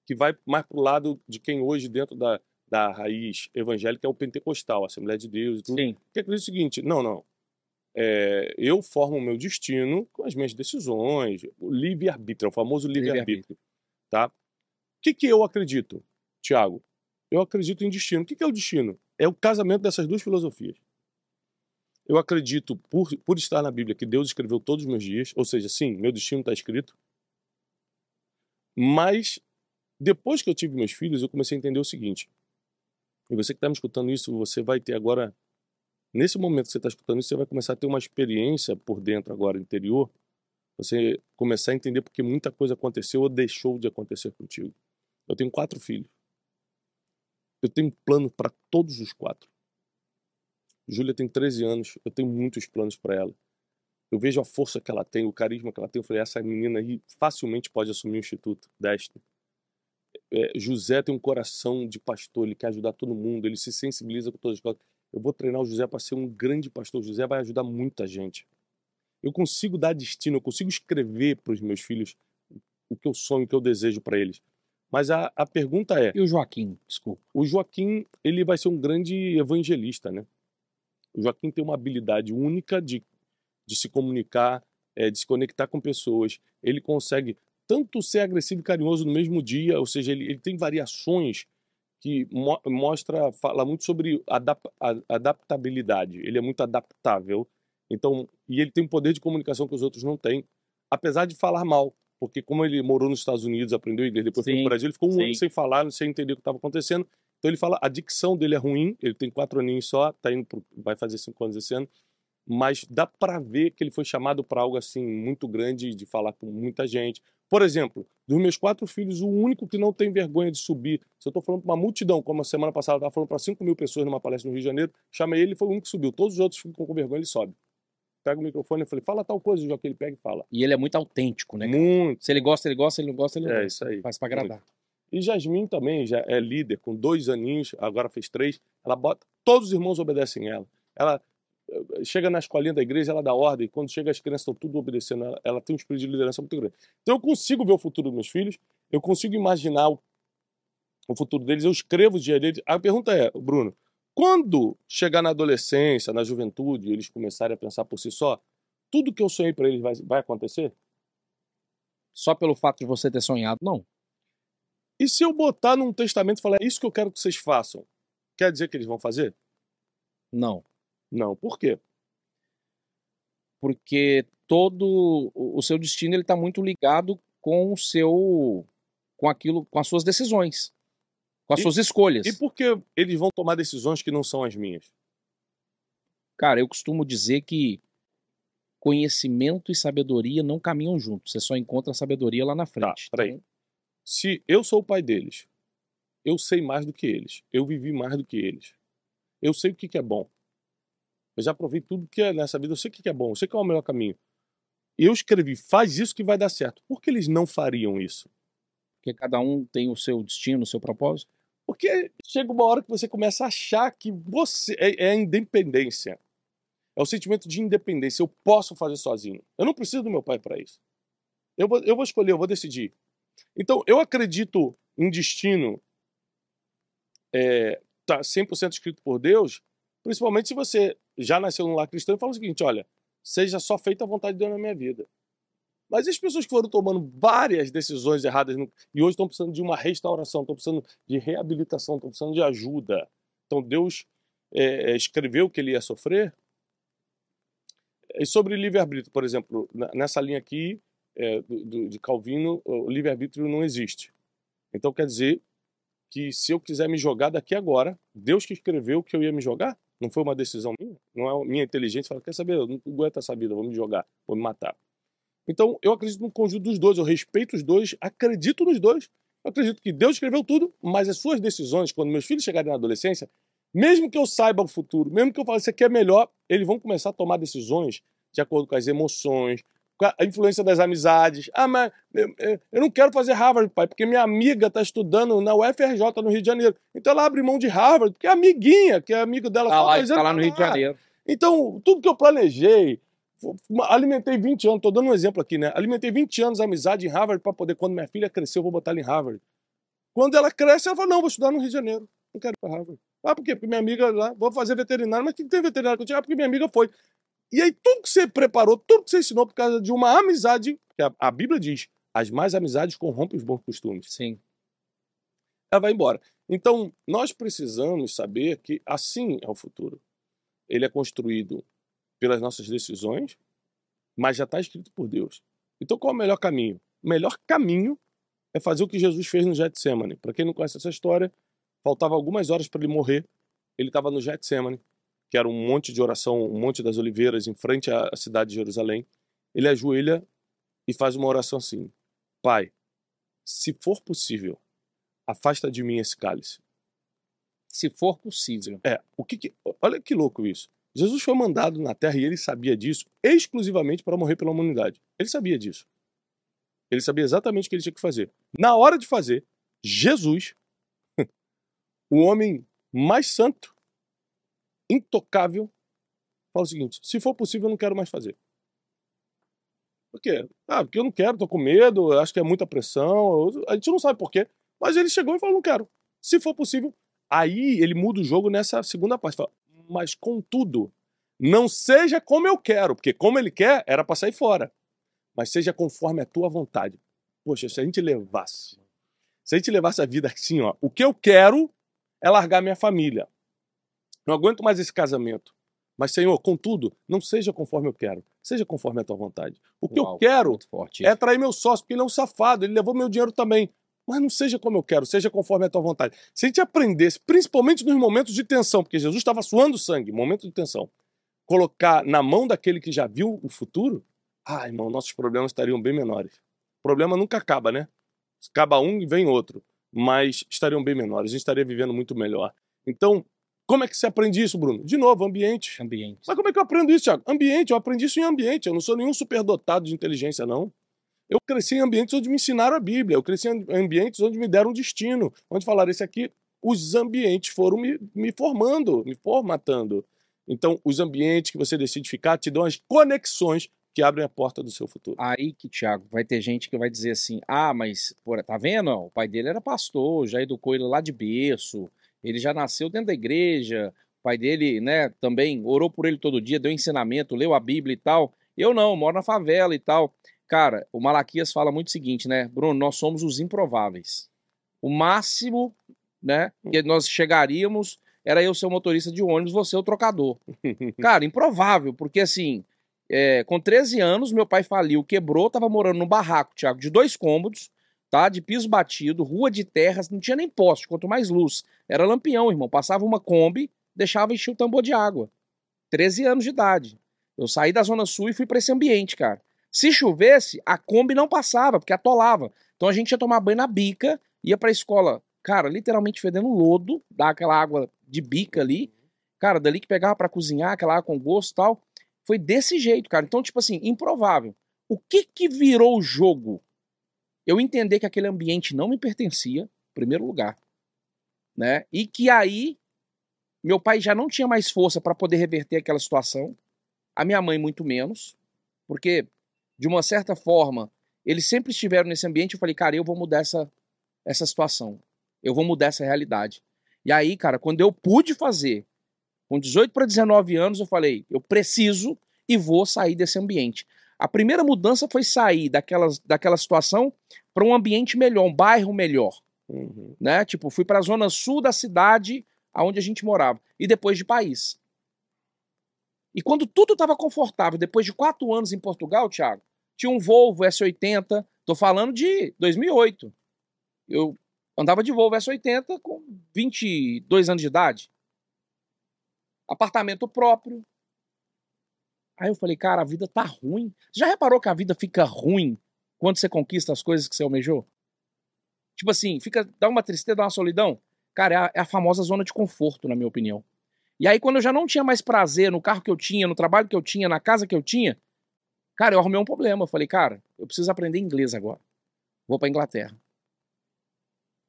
[SPEAKER 2] que vai mais para o lado de quem hoje, dentro da, da raiz evangélica, é o pentecostal, a Assembleia de Deus e tudo.
[SPEAKER 1] Sim.
[SPEAKER 2] Que acredita o seguinte: não, não. É, eu formo o meu destino com as minhas decisões, o livre-arbítrio, é o famoso livre-arbítrio. Tá? O que, que eu acredito, Tiago? Eu acredito em destino. O que, que é o destino? É o casamento dessas duas filosofias. Eu acredito, por, por estar na Bíblia, que Deus escreveu todos os meus dias, ou seja, sim, meu destino está escrito. Mas, depois que eu tive meus filhos, eu comecei a entender o seguinte. E você que está me escutando isso, você vai ter agora, nesse momento que você está escutando isso, você vai começar a ter uma experiência por dentro agora, interior, você começar a entender porque muita coisa aconteceu ou deixou de acontecer contigo. Eu tenho quatro filhos. Eu tenho plano para todos os quatro. Júlia tem 13 anos, eu tenho muitos planos para ela. Eu vejo a força que ela tem, o carisma que ela tem. Eu falei, essa menina aí facilmente pode assumir o instituto desta. É, José tem um coração de pastor, ele quer ajudar todo mundo, ele se sensibiliza com todas as coisas. Eu vou treinar o José para ser um grande pastor. O José vai ajudar muita gente. Eu consigo dar destino, eu consigo escrever para os meus filhos o que eu sonho, o que eu desejo para eles. Mas a, a pergunta é.
[SPEAKER 1] E o Joaquim? Desculpa.
[SPEAKER 2] O Joaquim, ele vai ser um grande evangelista, né? O Joaquim tem uma habilidade única de, de se comunicar, é, de se conectar com pessoas. Ele consegue tanto ser agressivo e carinhoso no mesmo dia, ou seja, ele, ele tem variações que mo mostra, fala muito sobre adap adaptabilidade. Ele é muito adaptável. Então, e ele tem um poder de comunicação que os outros não têm, apesar de falar mal. Porque como ele morou nos Estados Unidos, aprendeu inglês, depois sim, foi para o Brasil, ele ficou um sim. ano sem falar, sem entender o que estava acontecendo. Então ele fala, a dicção dele é ruim, ele tem quatro aninhos só, tá indo pro, vai fazer cinco anos esse ano, mas dá para ver que ele foi chamado para algo assim muito grande, de falar com muita gente. Por exemplo, dos meus quatro filhos, o único que não tem vergonha de subir, se eu estou falando para uma multidão, como a semana passada eu estava falando para 5 mil pessoas numa palestra no Rio de Janeiro, chamei ele, foi o único que subiu. Todos os outros ficam com vergonha, ele sobe. Pega o microfone e falei, fala tal coisa, Joaquim, ele pega e fala.
[SPEAKER 1] E ele é muito autêntico, né?
[SPEAKER 2] Cara? Muito.
[SPEAKER 1] Se ele gosta, ele gosta, se ele não gosta, ele não
[SPEAKER 2] É
[SPEAKER 1] gosta.
[SPEAKER 2] isso aí.
[SPEAKER 1] Faz para agradar.
[SPEAKER 2] Muito. E Jasmine também já é líder, com dois aninhos, agora fez três. Ela bota. Todos os irmãos obedecem ela. Ela chega na escolinha da igreja, ela dá ordem. Quando chega as crianças estão tudo obedecendo ela. Ela tem um espírito de liderança muito grande. Então eu consigo ver o futuro dos meus filhos, eu consigo imaginar o, o futuro deles, eu escrevo o dia deles. A pergunta é, Bruno, quando chegar na adolescência, na juventude, eles começarem a pensar por si só, tudo que eu sonhei para eles vai, vai acontecer?
[SPEAKER 1] Só pelo fato de você ter sonhado, não.
[SPEAKER 2] E se eu botar num testamento e falar, é isso que eu quero que vocês façam, quer dizer que eles vão fazer?
[SPEAKER 1] Não.
[SPEAKER 2] Não. Por quê?
[SPEAKER 1] Porque todo o seu destino ele está muito ligado com o seu, com aquilo, com as suas decisões, com as
[SPEAKER 2] E-
[SPEAKER 1] suas escolhas.
[SPEAKER 2] E por que eles vão tomar decisões que não são as minhas?
[SPEAKER 1] Cara, eu costumo dizer que conhecimento e sabedoria não caminham juntos. Você só encontra a sabedoria lá na frente.
[SPEAKER 2] peraí.
[SPEAKER 1] Então,
[SPEAKER 2] Se eu sou o pai deles, eu sei mais do que eles, eu vivi mais do que eles, eu sei o que, que é bom. Eu já provei tudo que é nessa vida, eu sei o que, é bom, eu sei qual é o melhor caminho. Eu escrevi, faz isso que vai dar certo. Por que eles não fariam isso?
[SPEAKER 1] porque cada um tem o seu destino, o seu propósito.
[SPEAKER 2] Porque chega uma hora que você começa a achar que você é, é a independência. É o sentimento de independência. Eu posso fazer sozinho. Eu não preciso do meu pai para isso. Eu vou, eu vou escolher, eu vou decidir. Então, eu acredito em destino é, tá 100% escrito por Deus, principalmente se você já nasceu num lar cristão e fala o seguinte: olha, seja só feita a vontade de Deus na minha vida. Mas e as pessoas que foram tomando várias decisões erradas no- e hoje estão precisando de uma restauração, estão precisando de reabilitação, estão precisando de ajuda. Então Deus é, é, escreveu que ele ia sofrer. E sobre livre-arbítrio, por exemplo, nessa linha aqui é, do- de Calvino, o livre-arbítrio não existe. Então quer dizer que se eu quiser me jogar daqui agora, Deus que escreveu que eu ia me jogar, não foi uma decisão minha, não é minha inteligência, fala, quer saber, eu não aguento essa vida, vou me jogar, vou me matar. Então, eu acredito no conjunto dos dois, eu respeito os dois, acredito nos dois. Eu acredito que Deus escreveu tudo, mas as suas decisões, quando meus filhos chegarem na adolescência, mesmo que eu saiba o futuro, mesmo que eu fale isso aqui é melhor, eles vão começar a tomar decisões de acordo com as emoções, a influência das amizades. Ah, mas eu, eu- não quero fazer Harvard, pai, porque minha amiga está estudando na UFRJ no Rio de Janeiro. Então ela abre mão de Harvard, porque a amiguinha, que é amigo dela,
[SPEAKER 1] Tá lá,
[SPEAKER 2] "Mas
[SPEAKER 1] tá lá no Rio de Janeiro.
[SPEAKER 2] então, tudo que eu planejei, alimentei 20 anos, tô dando um exemplo aqui, né? Alimentei 20 anos de amizade em Harvard para poder, quando minha filha crescer, eu vou botar ela em Harvard. Quando ela cresce, ela fala: não, vou estudar no Rio de Janeiro. Não quero ir para Harvard. Ah, por quê? Porque minha amiga lá, vou fazer veterinário, mas o que que tem veterinário contigo? Ah, porque minha amiga foi. E aí, tudo que você preparou, tudo que você ensinou por causa de uma amizade, que a, a Bíblia diz: as mais amizades corrompem os bons costumes
[SPEAKER 1] Sim.
[SPEAKER 2] ela vai embora. Então, nós precisamos saber que assim é o futuro. Ele é construído pelas nossas decisões, mas já está escrito por Deus. Então, qual é o melhor caminho? O melhor caminho é fazer o que Jesus fez no Getsemane. Para quem não conhece essa história, faltava algumas horas para ele morrer. Ele estava no Getsemane, que era um monte de oração, um monte das oliveiras em frente à cidade de Jerusalém. Ele ajoelha e faz uma oração assim: Pai, se for possível, afasta de mim esse cálice.
[SPEAKER 1] Se for possível.
[SPEAKER 2] É, o que, que- olha que louco isso. Jesus foi mandado na Terra e ele sabia disso exclusivamente para morrer pela humanidade. Ele sabia disso. Ele sabia exatamente o que ele tinha que fazer. Na hora de fazer, Jesus, o homem mais santo, intocável, fala o seguinte: se for possível, eu não quero mais fazer. Por quê? Ah, porque eu não quero, tô com medo, acho que é muita pressão. A gente não sabe por quê. Mas ele chegou e falou: não quero. Se for possível. Aí ele muda o jogo nessa segunda parte. Fala, mas contudo, não seja como eu quero, porque como ele quer, era para sair fora. Mas seja conforme a tua vontade. Poxa, se a gente levasse, se a gente levasse a vida assim, ó, o que eu quero é largar minha família. Não aguento mais esse casamento. Mas, Senhor, contudo, não seja conforme eu quero, seja conforme a tua vontade. O que
[SPEAKER 1] Uau,
[SPEAKER 2] eu quero é trair meu sócio, porque ele é um safado, ele levou meu dinheiro também. Mas não seja como eu quero, seja conforme a tua vontade. Se a gente aprendesse, principalmente nos momentos de tensão, porque Jesus estava suando sangue, momento de tensão, colocar na mão daquele que já viu o futuro, ah, irmão, nossos problemas estariam bem menores. O problema nunca acaba, né? Acaba um e vem outro. Mas estariam bem menores, a gente estaria vivendo muito melhor. Então, como é que se aprende isso, Bruno? De novo, ambiente.
[SPEAKER 1] Ambiente.
[SPEAKER 2] Mas como é que eu aprendo isso, Thiago? Ambiente, eu aprendi isso em ambiente. Eu não sou nenhum superdotado de inteligência, não. Eu cresci em ambientes onde me ensinaram a Bíblia. Eu cresci em ambientes onde me deram um destino. Onde falaram, esse aqui, os ambientes foram me, me formando, me formatando. Então, os ambientes que você decide ficar te dão as conexões que abrem a porta do seu futuro.
[SPEAKER 1] Aí que, Thiago, vai ter gente que vai dizer assim: ah, mas, pô, tá vendo? O pai dele era pastor, já educou ele lá de berço, ele já nasceu dentro da igreja, o pai dele, né, também orou por ele todo dia, deu ensinamento, leu a Bíblia e tal. Eu não, moro na favela e tal. Cara, o Malaquias fala muito o seguinte, né, Bruno? Nós somos os improváveis. O máximo, né, que nós chegaríamos era eu ser o motorista de ônibus, você o trocador. Cara, improvável, porque assim, é, com 13 anos, meu pai faliu, quebrou, tava morando num barraco, Thiago, de dois cômodos, tá? De piso batido, rua de terras, não tinha nem poste, quanto mais luz. Era lampião, irmão. Passava uma Kombi, deixava encher o tambor de água. 13 anos de idade. Eu saí da Zona Sul e fui para esse ambiente, cara. Se chovesse, a Kombi não passava, porque atolava. Então a gente ia tomar banho na bica, ia pra escola, cara, literalmente fedendo lodo, dá aquela água de bica ali. Cara, dali que pegava para cozinhar, aquela água com gosto e tal. Foi desse jeito, cara. Então, tipo assim, improvável. O que que virou o jogo? Eu entender que aquele ambiente não me pertencia, em primeiro lugar, né? E que aí meu pai já não tinha mais força para poder reverter aquela situação, a minha mãe muito menos, porque de uma certa forma eles sempre estiveram nesse ambiente. Eu falei, cara, eu vou mudar essa, essa situação, eu vou mudar essa realidade. E aí, cara, quando eu pude fazer, com 18 para 19 anos, eu falei, eu preciso e vou sair desse ambiente. A primeira mudança foi sair daquela, daquela situação para um ambiente melhor, um bairro melhor. Uhum. Né? Tipo, fui para a zona sul da cidade aonde a gente morava. E depois de país. E quando tudo estava confortável, depois de quatro anos em Portugal, Thiago, tinha um Volvo S80, tô falando de 2008. Eu andava de Volvo S80 com 22 anos de idade. Apartamento próprio, Aí eu falei, cara, a vida tá ruim. Já reparou que a vida fica ruim quando você conquista as coisas que você almejou? Tipo assim, fica, dá uma tristeza, dá uma solidão. Cara, é a, é a famosa zona de conforto, na minha opinião. E aí, quando eu já não tinha mais prazer no carro que eu tinha, no trabalho que eu tinha, na casa que eu tinha, cara, eu arrumei um problema. Eu falei, cara, eu preciso aprender inglês agora. Vou pra Inglaterra.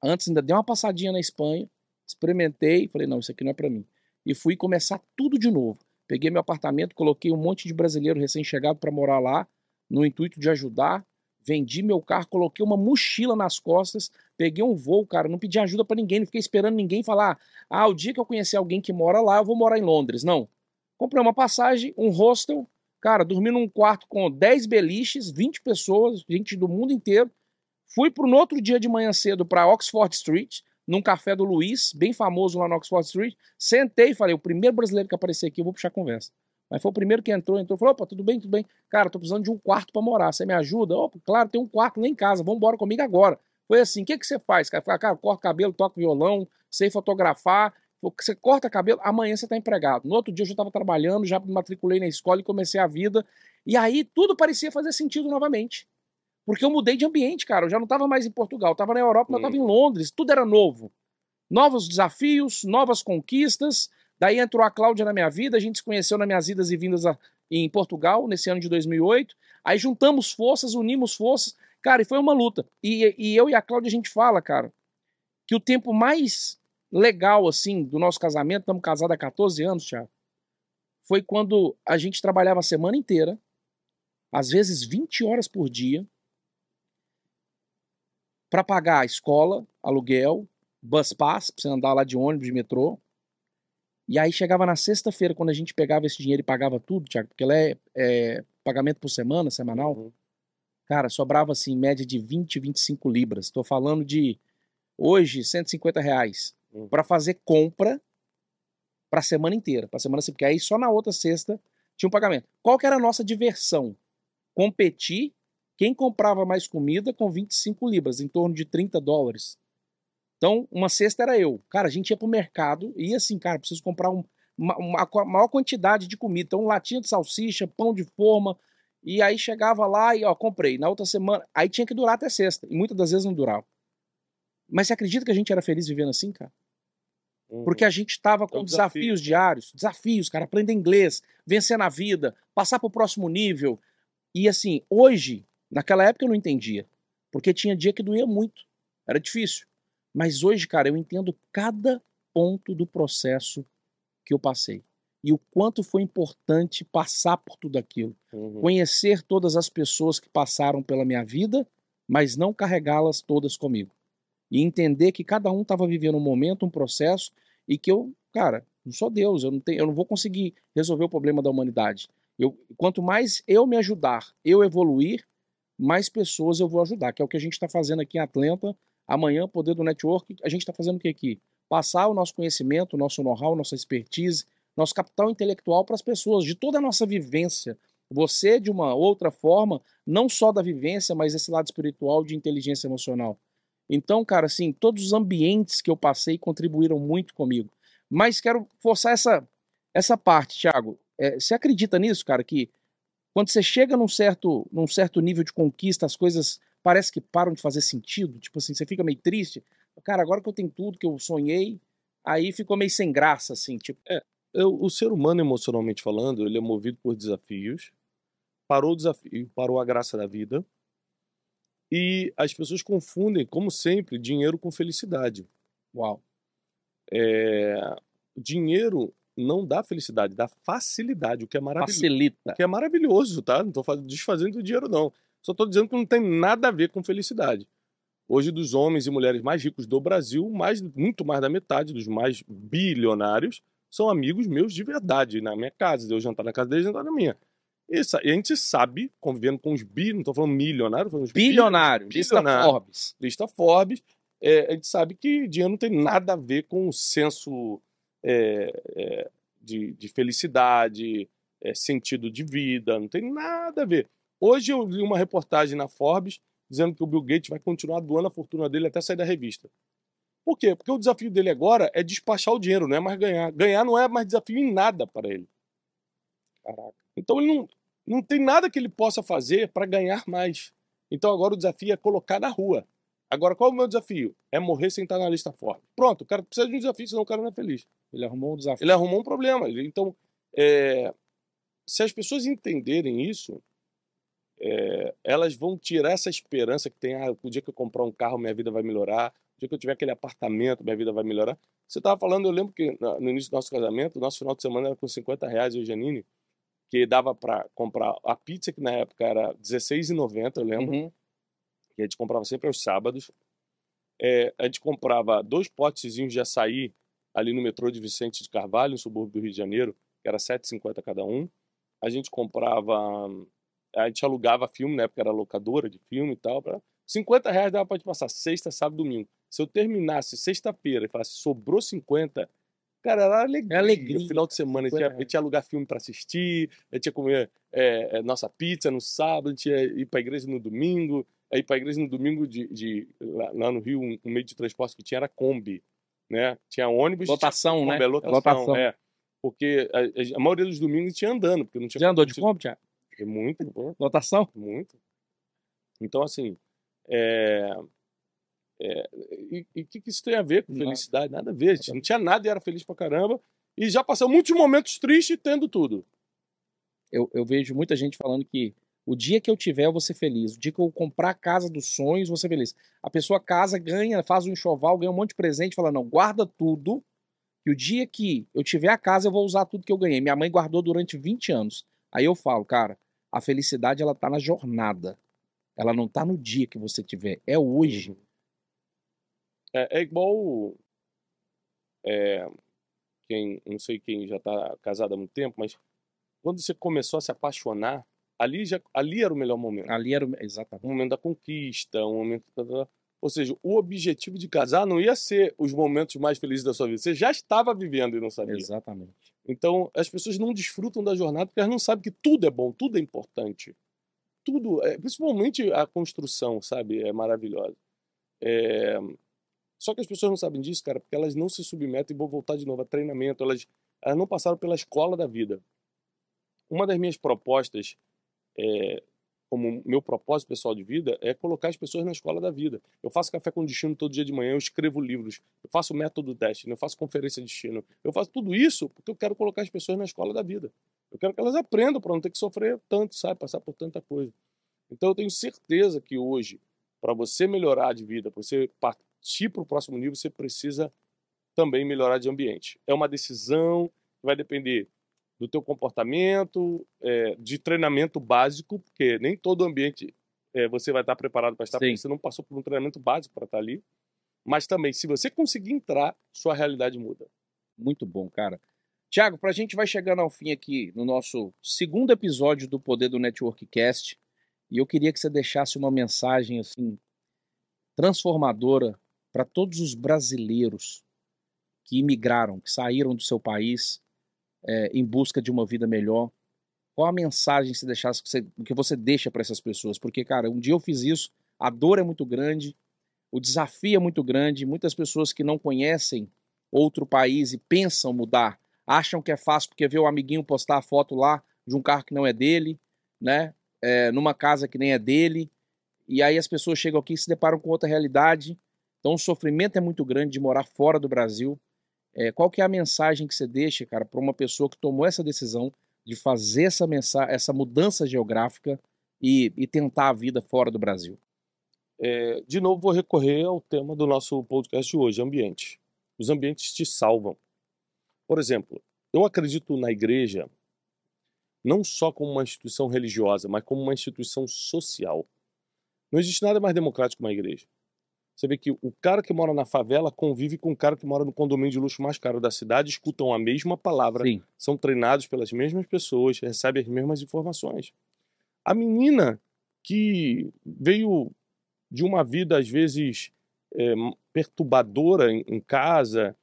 [SPEAKER 1] Antes ainda dei uma passadinha na Espanha, experimentei, falei, não, isso aqui não é para mim. E fui começar tudo de novo. Peguei meu apartamento, coloquei um monte de brasileiro recém-chegado para morar lá, no intuito de ajudar. Vendi meu carro, coloquei uma mochila nas costas, peguei um voo, cara, não pedi ajuda para ninguém, não fiquei esperando ninguém falar: "Ah, o dia que eu conhecer alguém que mora lá, eu vou morar em Londres". Não. Comprei uma passagem, um hostel, cara, dormi num quarto com 10 beliches, 20 pessoas, gente do mundo inteiro. Fui no outro dia de manhã cedo para Oxford Street, num café do Luiz, bem famoso lá no Oxford Street. Sentei e falei: o primeiro brasileiro que aparecer aqui, eu vou puxar conversa. Mas foi o primeiro que entrou, entrou, falou: opa, tudo bem, tudo bem. Cara, tô precisando de um quarto para morar, você me ajuda? Opa, claro, tem um quarto lá em casa, vamos embora comigo agora. Foi assim: o que, que você faz? Cara, falei, cara, corta cabelo, toca violão, sei fotografar. Você corta cabelo, amanhã você tá empregado. No outro dia eu já estava trabalhando, já me matriculei na escola e comecei a vida. E aí tudo parecia fazer sentido novamente. Porque eu mudei de ambiente, cara. Eu já não estava mais em Portugal, estava na Europa, hum. eu estava em Londres, tudo era novo novos desafios, novas conquistas. Daí entrou a Cláudia na minha vida, a gente se conheceu nas minhas idas e vindas a, em Portugal, nesse ano de 2008. Aí juntamos forças, unimos forças. Cara, e foi uma luta. E, e eu e a Cláudia, a gente fala, cara, que o tempo mais legal, assim, do nosso casamento, estamos casados há 14 anos, Thiago, foi quando a gente trabalhava a semana inteira, às vezes 20 horas por dia, para pagar a escola, aluguel, bus pass, pra você andar lá de ônibus, de metrô. E aí chegava na sexta-feira, quando a gente pegava esse dinheiro e pagava tudo, Thiago, porque ela é, é pagamento por semana, semanal. Uhum. Cara, sobrava assim, em média de 20, 25 libras. Tô falando de hoje, 150 reais. Uhum. para fazer compra pra semana inteira. Pra semana porque aí só na outra sexta tinha um pagamento. Qual que era a nossa diversão? Competir quem comprava mais comida com 25 libras, em torno de 30 dólares. Então, uma cesta era eu. Cara, a gente ia pro mercado e assim, cara, preciso comprar um, uma, uma, maior quantidade de comida. Então, latinha de salsicha, pão de forma. E aí chegava lá e, ó, comprei. Na outra semana, aí tinha que durar até sexta. E muitas das vezes não durava. Mas você acredita que a gente era feliz vivendo assim, cara? Uhum. Porque a gente estava com é um desafios desafio. diários, desafios, cara, aprender inglês, vencer na vida, passar para o próximo nível. E assim, hoje, naquela época eu não entendia, porque tinha dia que doía muito, era difícil. Mas hoje, cara, eu entendo cada ponto do processo que eu passei. E o quanto foi importante passar por tudo aquilo. Uhum. Conhecer todas as pessoas que passaram pela minha vida, mas não carregá-las todas comigo. E entender que cada um estava vivendo um momento, um processo, e que eu, cara, não sou Deus, eu não, tenho, eu não vou conseguir resolver o problema da humanidade. Eu, quanto mais eu me ajudar, eu evoluir, mais pessoas eu vou ajudar, que é o que a gente está fazendo aqui em Atlanta, Amanhã, poder do network, a gente está fazendo o que aqui? Passar o nosso conhecimento, o nosso know-how, nossa expertise, nosso capital intelectual para as pessoas, de toda a nossa vivência, Você, de uma outra forma, não só da vivência, mas esse lado espiritual de inteligência emocional. Então, cara, assim, todos os ambientes que eu passei contribuíram muito comigo. Mas quero forçar essa, essa parte, Thiago. É, você acredita nisso, cara, que quando você chega num certo, num certo nível de conquista, as coisas parece que param de fazer sentido? Tipo assim, você fica meio triste. Cara, agora que eu tenho tudo que eu sonhei, aí ficou meio sem graça, assim, tipo.
[SPEAKER 2] É, eu, o ser humano, emocionalmente falando, ele é movido por desafios. Parou o desafio, parou a graça da vida. E as pessoas confundem, como sempre, dinheiro com felicidade.
[SPEAKER 1] Uau.
[SPEAKER 2] É, dinheiro não dá felicidade, dá facilidade, o que é maravilhoso.
[SPEAKER 1] Facilita.
[SPEAKER 2] O que é maravilhoso, tá? Não estou desfazendo o dinheiro, não. Só estou dizendo que não tem nada a ver com felicidade. Hoje, dos homens e mulheres mais ricos do Brasil, mais, muito mais da metade dos mais bilionários são amigos meus de verdade, na minha casa. Eu jantar na casa deles, jantar na minha. Isso, e a gente sabe, convivendo com os bi, não estou falando milionários, falando
[SPEAKER 1] bilionários, lista Forbes.
[SPEAKER 2] Lista Forbes. É, a gente sabe que dinheiro não tem nada a ver com o senso é, é, de, de, felicidade, é, sentido de vida, não tem nada a ver. Hoje eu li uma reportagem na Forbes dizendo que o Bill Gates vai continuar doando a fortuna dele até sair da revista. Por quê? Porque o desafio dele agora é despachar o dinheiro, não é mais ganhar. Ganhar não é mais desafio em nada para ele. Caraca. Então ele não, não tem nada que ele possa fazer para ganhar mais. Então agora o desafio é colocar na rua. Agora, qual é o meu desafio? É morrer sem estar na lista forte. Pronto, o cara precisa de um desafio, senão o cara não é feliz.
[SPEAKER 1] Ele arrumou um desafio.
[SPEAKER 2] Ele arrumou um problema. Então, é, se as pessoas entenderem isso, é, elas vão tirar essa esperança que tem, ah, o dia que eu comprar um carro, minha vida vai melhorar, o dia que eu tiver aquele apartamento, minha vida vai melhorar. Você estava falando, eu lembro que no início do nosso casamento, nosso final de semana era com 50 reais, eu Janine, que dava para comprar a pizza, que na época era R$16,90, eu lembro, uhum. Que a gente comprava sempre aos sábados. É, a gente comprava dois potezinhos de açaí ali no metrô de Vicente de Carvalho, no subúrbio do Rio de Janeiro, que era R$7,50 cada um. A gente comprava, a gente alugava filme, na época era locadora de filme e tal, para 50 reais dava para gente passar sexta, sábado, domingo. Se eu terminasse sexta-feira e falasse sobrou 50, Cara, era alegria. É alegria. No final de semana, a gente, ia, a gente ia alugar filme para assistir, a gente ia comer é, é, nossa pizza no sábado, a gente ia ir para a igreja no domingo. Aí para a igreja no domingo, de, de lá, lá, no Rio, um, um, meio de transporte que tinha era Kombi. Né? Tinha ônibus.
[SPEAKER 1] Lotação,
[SPEAKER 2] tinha,
[SPEAKER 1] né?
[SPEAKER 2] Kombi, lotação, lotação. É. Porque a, a, maioria dos domingos tinha andando. Porque não tinha
[SPEAKER 1] Já andou de Kombi, Tiago?
[SPEAKER 2] Muito. Pô.
[SPEAKER 1] Lotação?
[SPEAKER 2] Muito. Então, assim, é, é, e o que, que, isso tem a ver com felicidade? Nada a ver. A gente não tinha nada e era feliz pra caramba. E já passou muitos momentos tristes tendo tudo.
[SPEAKER 1] Eu, eu vejo muita gente falando que o dia que eu tiver, eu vou ser feliz. O dia que eu comprar a casa dos sonhos, vou ser feliz. A pessoa casa, ganha, faz um enxoval, ganha um monte de presente, fala: não, guarda tudo. E o dia que eu tiver a casa, eu vou usar tudo que eu ganhei. Minha mãe guardou durante 20 anos. Aí eu falo, cara, a felicidade ela tá na jornada. Ela não tá no dia que você tiver. É hoje. Uhum.
[SPEAKER 2] É, é igual. É, quem, não sei quem já está casado há muito tempo, mas quando você começou a se apaixonar, ali, já, ali era o melhor momento.
[SPEAKER 1] Ali era o, exatamente.
[SPEAKER 2] o momento da conquista, um momento. Ou seja, o objetivo de casar não ia ser os momentos mais felizes da sua vida. Você já estava vivendo e não sabia.
[SPEAKER 1] Exatamente.
[SPEAKER 2] Então, as pessoas não desfrutam da jornada porque elas não sabem que tudo é bom, tudo é importante. Tudo, é, principalmente a construção, sabe? É maravilhosa. É, só que as pessoas não sabem disso, cara, porque elas não se submetem e vão voltar de novo a treinamento, elas, elas não passaram pela escola da vida. Uma das minhas propostas, é, como meu propósito pessoal de vida, é colocar as pessoas na escola da vida. Eu faço café com destino todo dia de manhã, eu escrevo livros, eu faço método teste, eu faço conferência de destino. Eu faço tudo isso porque eu quero colocar as pessoas na escola da vida. Eu quero que elas aprendam para não ter que sofrer tanto, sabe? Passar por tanta coisa. Então eu tenho certeza que hoje, para você melhorar de vida, para você partir para o próximo nível, você precisa também melhorar de ambiente. É uma decisão que vai depender do teu comportamento, é, de treinamento básico, porque nem todo ambiente é, você vai estar preparado para estar, Sim. porque você não passou por um treinamento básico para estar ali. Mas também, se você conseguir entrar, sua realidade muda.
[SPEAKER 1] Muito bom, cara. Tiago, para a gente vai chegando ao fim aqui no nosso segundo episódio do Poder do Network Cast, e eu queria que você deixasse uma mensagem assim transformadora para todos os brasileiros que imigraram, que saíram do seu país é, em busca de uma vida melhor Qual a mensagem deixasse, que você, que você deixa para essas pessoas? Porque, cara, um dia eu fiz isso, a dor é muito grande, o desafio é muito grande, muitas pessoas que não conhecem outro país e pensam mudar, acham que é fácil porque vê o amiguinho postar a foto lá de um carro que não é dele, né? É, numa casa que nem é dele, e aí as pessoas chegam aqui e se deparam com outra realidade. Então o sofrimento é muito grande de morar fora do Brasil. É, qual que é a mensagem que você deixa, cara, para uma pessoa que tomou essa decisão de fazer essa, mensagem, essa mudança geográfica e, e tentar a vida fora do Brasil?
[SPEAKER 2] É, de novo, vou recorrer ao tema do nosso podcast de hoje, ambiente. Os ambientes te salvam. Por exemplo, eu acredito na igreja não só como uma instituição religiosa, mas como uma instituição social. Não existe nada mais democrático que uma igreja. Você vê que o cara que mora na favela convive com o cara que mora no condomínio de luxo mais caro da cidade, escutam a mesma palavra, Sim. são treinados pelas mesmas pessoas, recebem as mesmas informações. A menina que veio de uma vida, às vezes, é, perturbadora em, em casa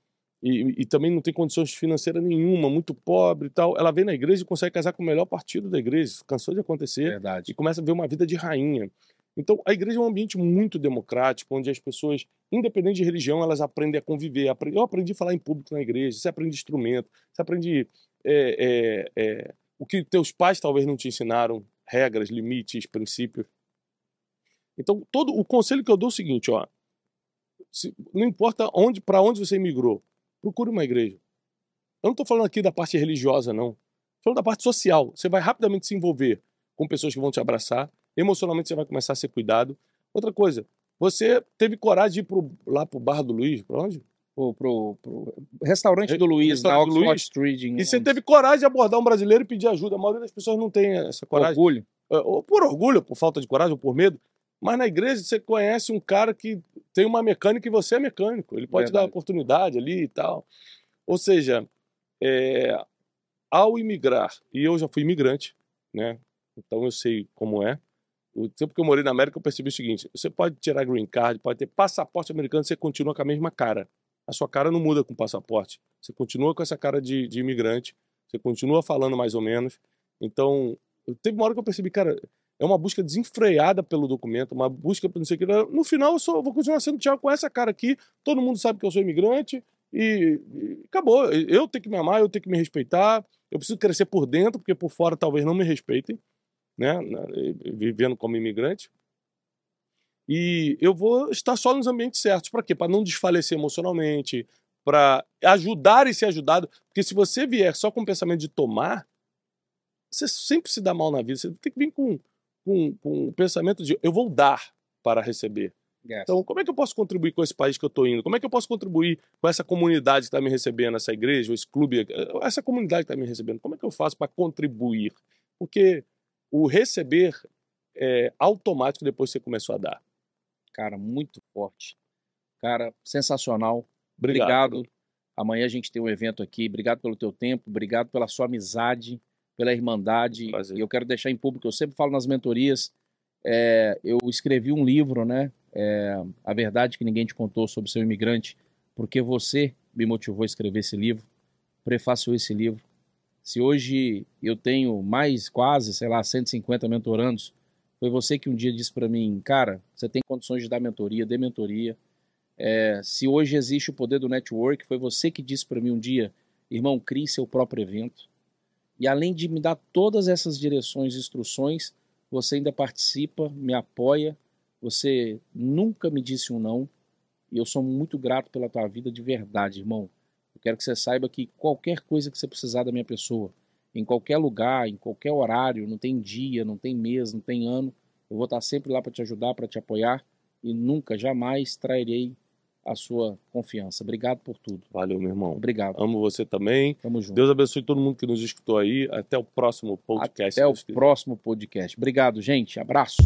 [SPEAKER 2] e, e, também não tem condições financeiras nenhuma, muito pobre e tal, ela vem na igreja e consegue casar com o melhor partido da igreja. Isso cansou de acontecer.
[SPEAKER 1] Verdade.
[SPEAKER 2] E começa a ver uma vida de rainha. Então, a igreja é um ambiente muito democrático, onde as pessoas, independente de religião, elas aprendem a conviver. Eu aprendi a falar em público na igreja, você aprende instrumento, você aprende é, é, é, o que teus pais talvez não te ensinaram, regras, limites, princípios. Então, todo o conselho que eu dou é o seguinte, ó, se, não importa onde, para onde você migrou, procure uma igreja. Eu não estou falando aqui da parte religiosa, não. Estou falando da parte social. Você vai rapidamente se envolver com pessoas que vão te abraçar, emocionalmente você vai começar a ser cuidado. Outra coisa, você teve coragem de ir pro, lá pro Bar do Luiz, para onde?
[SPEAKER 1] Pro, pro, pro, restaurante do Luiz, na Oxford. Street.
[SPEAKER 2] E você teve coragem de abordar um brasileiro e pedir ajuda. A maioria das pessoas não tem essa coragem.
[SPEAKER 1] Orgulho.
[SPEAKER 2] É, ou por orgulho, por falta de coragem, ou por medo. Mas na igreja você conhece um cara que tem uma mecânica e você é mecânico. Ele pode Verdade. te dar oportunidade ali e tal. Ou seja, é, ao imigrar, e eu já fui imigrante, né? Então eu sei como é. O tempo que eu morei na América, eu percebi o seguinte: você pode tirar green card, pode ter passaporte americano, você continua com a mesma cara. A sua cara não muda com o passaporte. Você continua com essa cara de, de imigrante, você continua falando mais ou menos. Então, teve uma hora que eu percebi, cara, é uma busca desenfreada pelo documento, uma busca por não sei o que. No final, eu só vou continuar sendo Thiago com essa cara aqui. Todo mundo sabe que eu sou imigrante e, e acabou. Eu tenho que me amar, eu tenho que me respeitar. Eu preciso crescer por dentro, porque por fora talvez não me respeitem né, vivendo como imigrante. E eu vou estar só nos ambientes certos. Para quê? Para não desfalecer emocionalmente, para ajudar e ser ajudado. Porque se você vier só com o pensamento de tomar, você sempre se dá mal na vida. Você tem que vir com, com, com o pensamento de eu vou dar para receber. Yes. Então, como é que eu posso contribuir com esse país que eu estou indo? Como é que eu posso contribuir com essa comunidade que está me recebendo, essa igreja, esse clube, essa comunidade que está me recebendo? Como é que eu faço para contribuir? Porque o receber é automático depois que você começou a dar.
[SPEAKER 1] Cara, muito forte. Cara, sensacional. Obrigado. obrigado. Amanhã a gente tem um evento aqui. Obrigado pelo teu tempo, obrigado pela sua amizade, pela irmandade. Prazer. E eu quero deixar em público, eu sempre falo nas mentorias, é, eu escrevi um livro, né? É, a verdade que ninguém te contou sobre seu imigrante, porque você me motivou a escrever esse livro, prefaciou esse livro. Se hoje eu tenho mais quase, sei lá, 150 mentorandos, foi você que um dia disse para mim, cara, você tem condições de dar mentoria, dê mentoria. É, se hoje existe o poder do network, foi você que disse para mim um dia, irmão, crie seu próprio evento. E além de me dar todas essas direções e instruções, você ainda participa, me apoia, você nunca me disse um não, e eu sou muito grato pela tua vida de verdade, irmão. Eu quero que você saiba que qualquer coisa que você precisar da minha pessoa, em qualquer lugar, em qualquer horário, não tem dia, não tem mês, não tem ano, eu vou estar sempre lá para te ajudar, para te apoiar e nunca, jamais trairei a sua confiança. Obrigado por tudo.
[SPEAKER 2] Valeu, meu irmão.
[SPEAKER 1] Obrigado.
[SPEAKER 2] Amo você também.
[SPEAKER 1] Tamo junto.
[SPEAKER 2] Deus abençoe todo mundo que nos escutou aí. Até o próximo podcast.
[SPEAKER 1] Até o próximo podcast. Obrigado, gente. Abraço.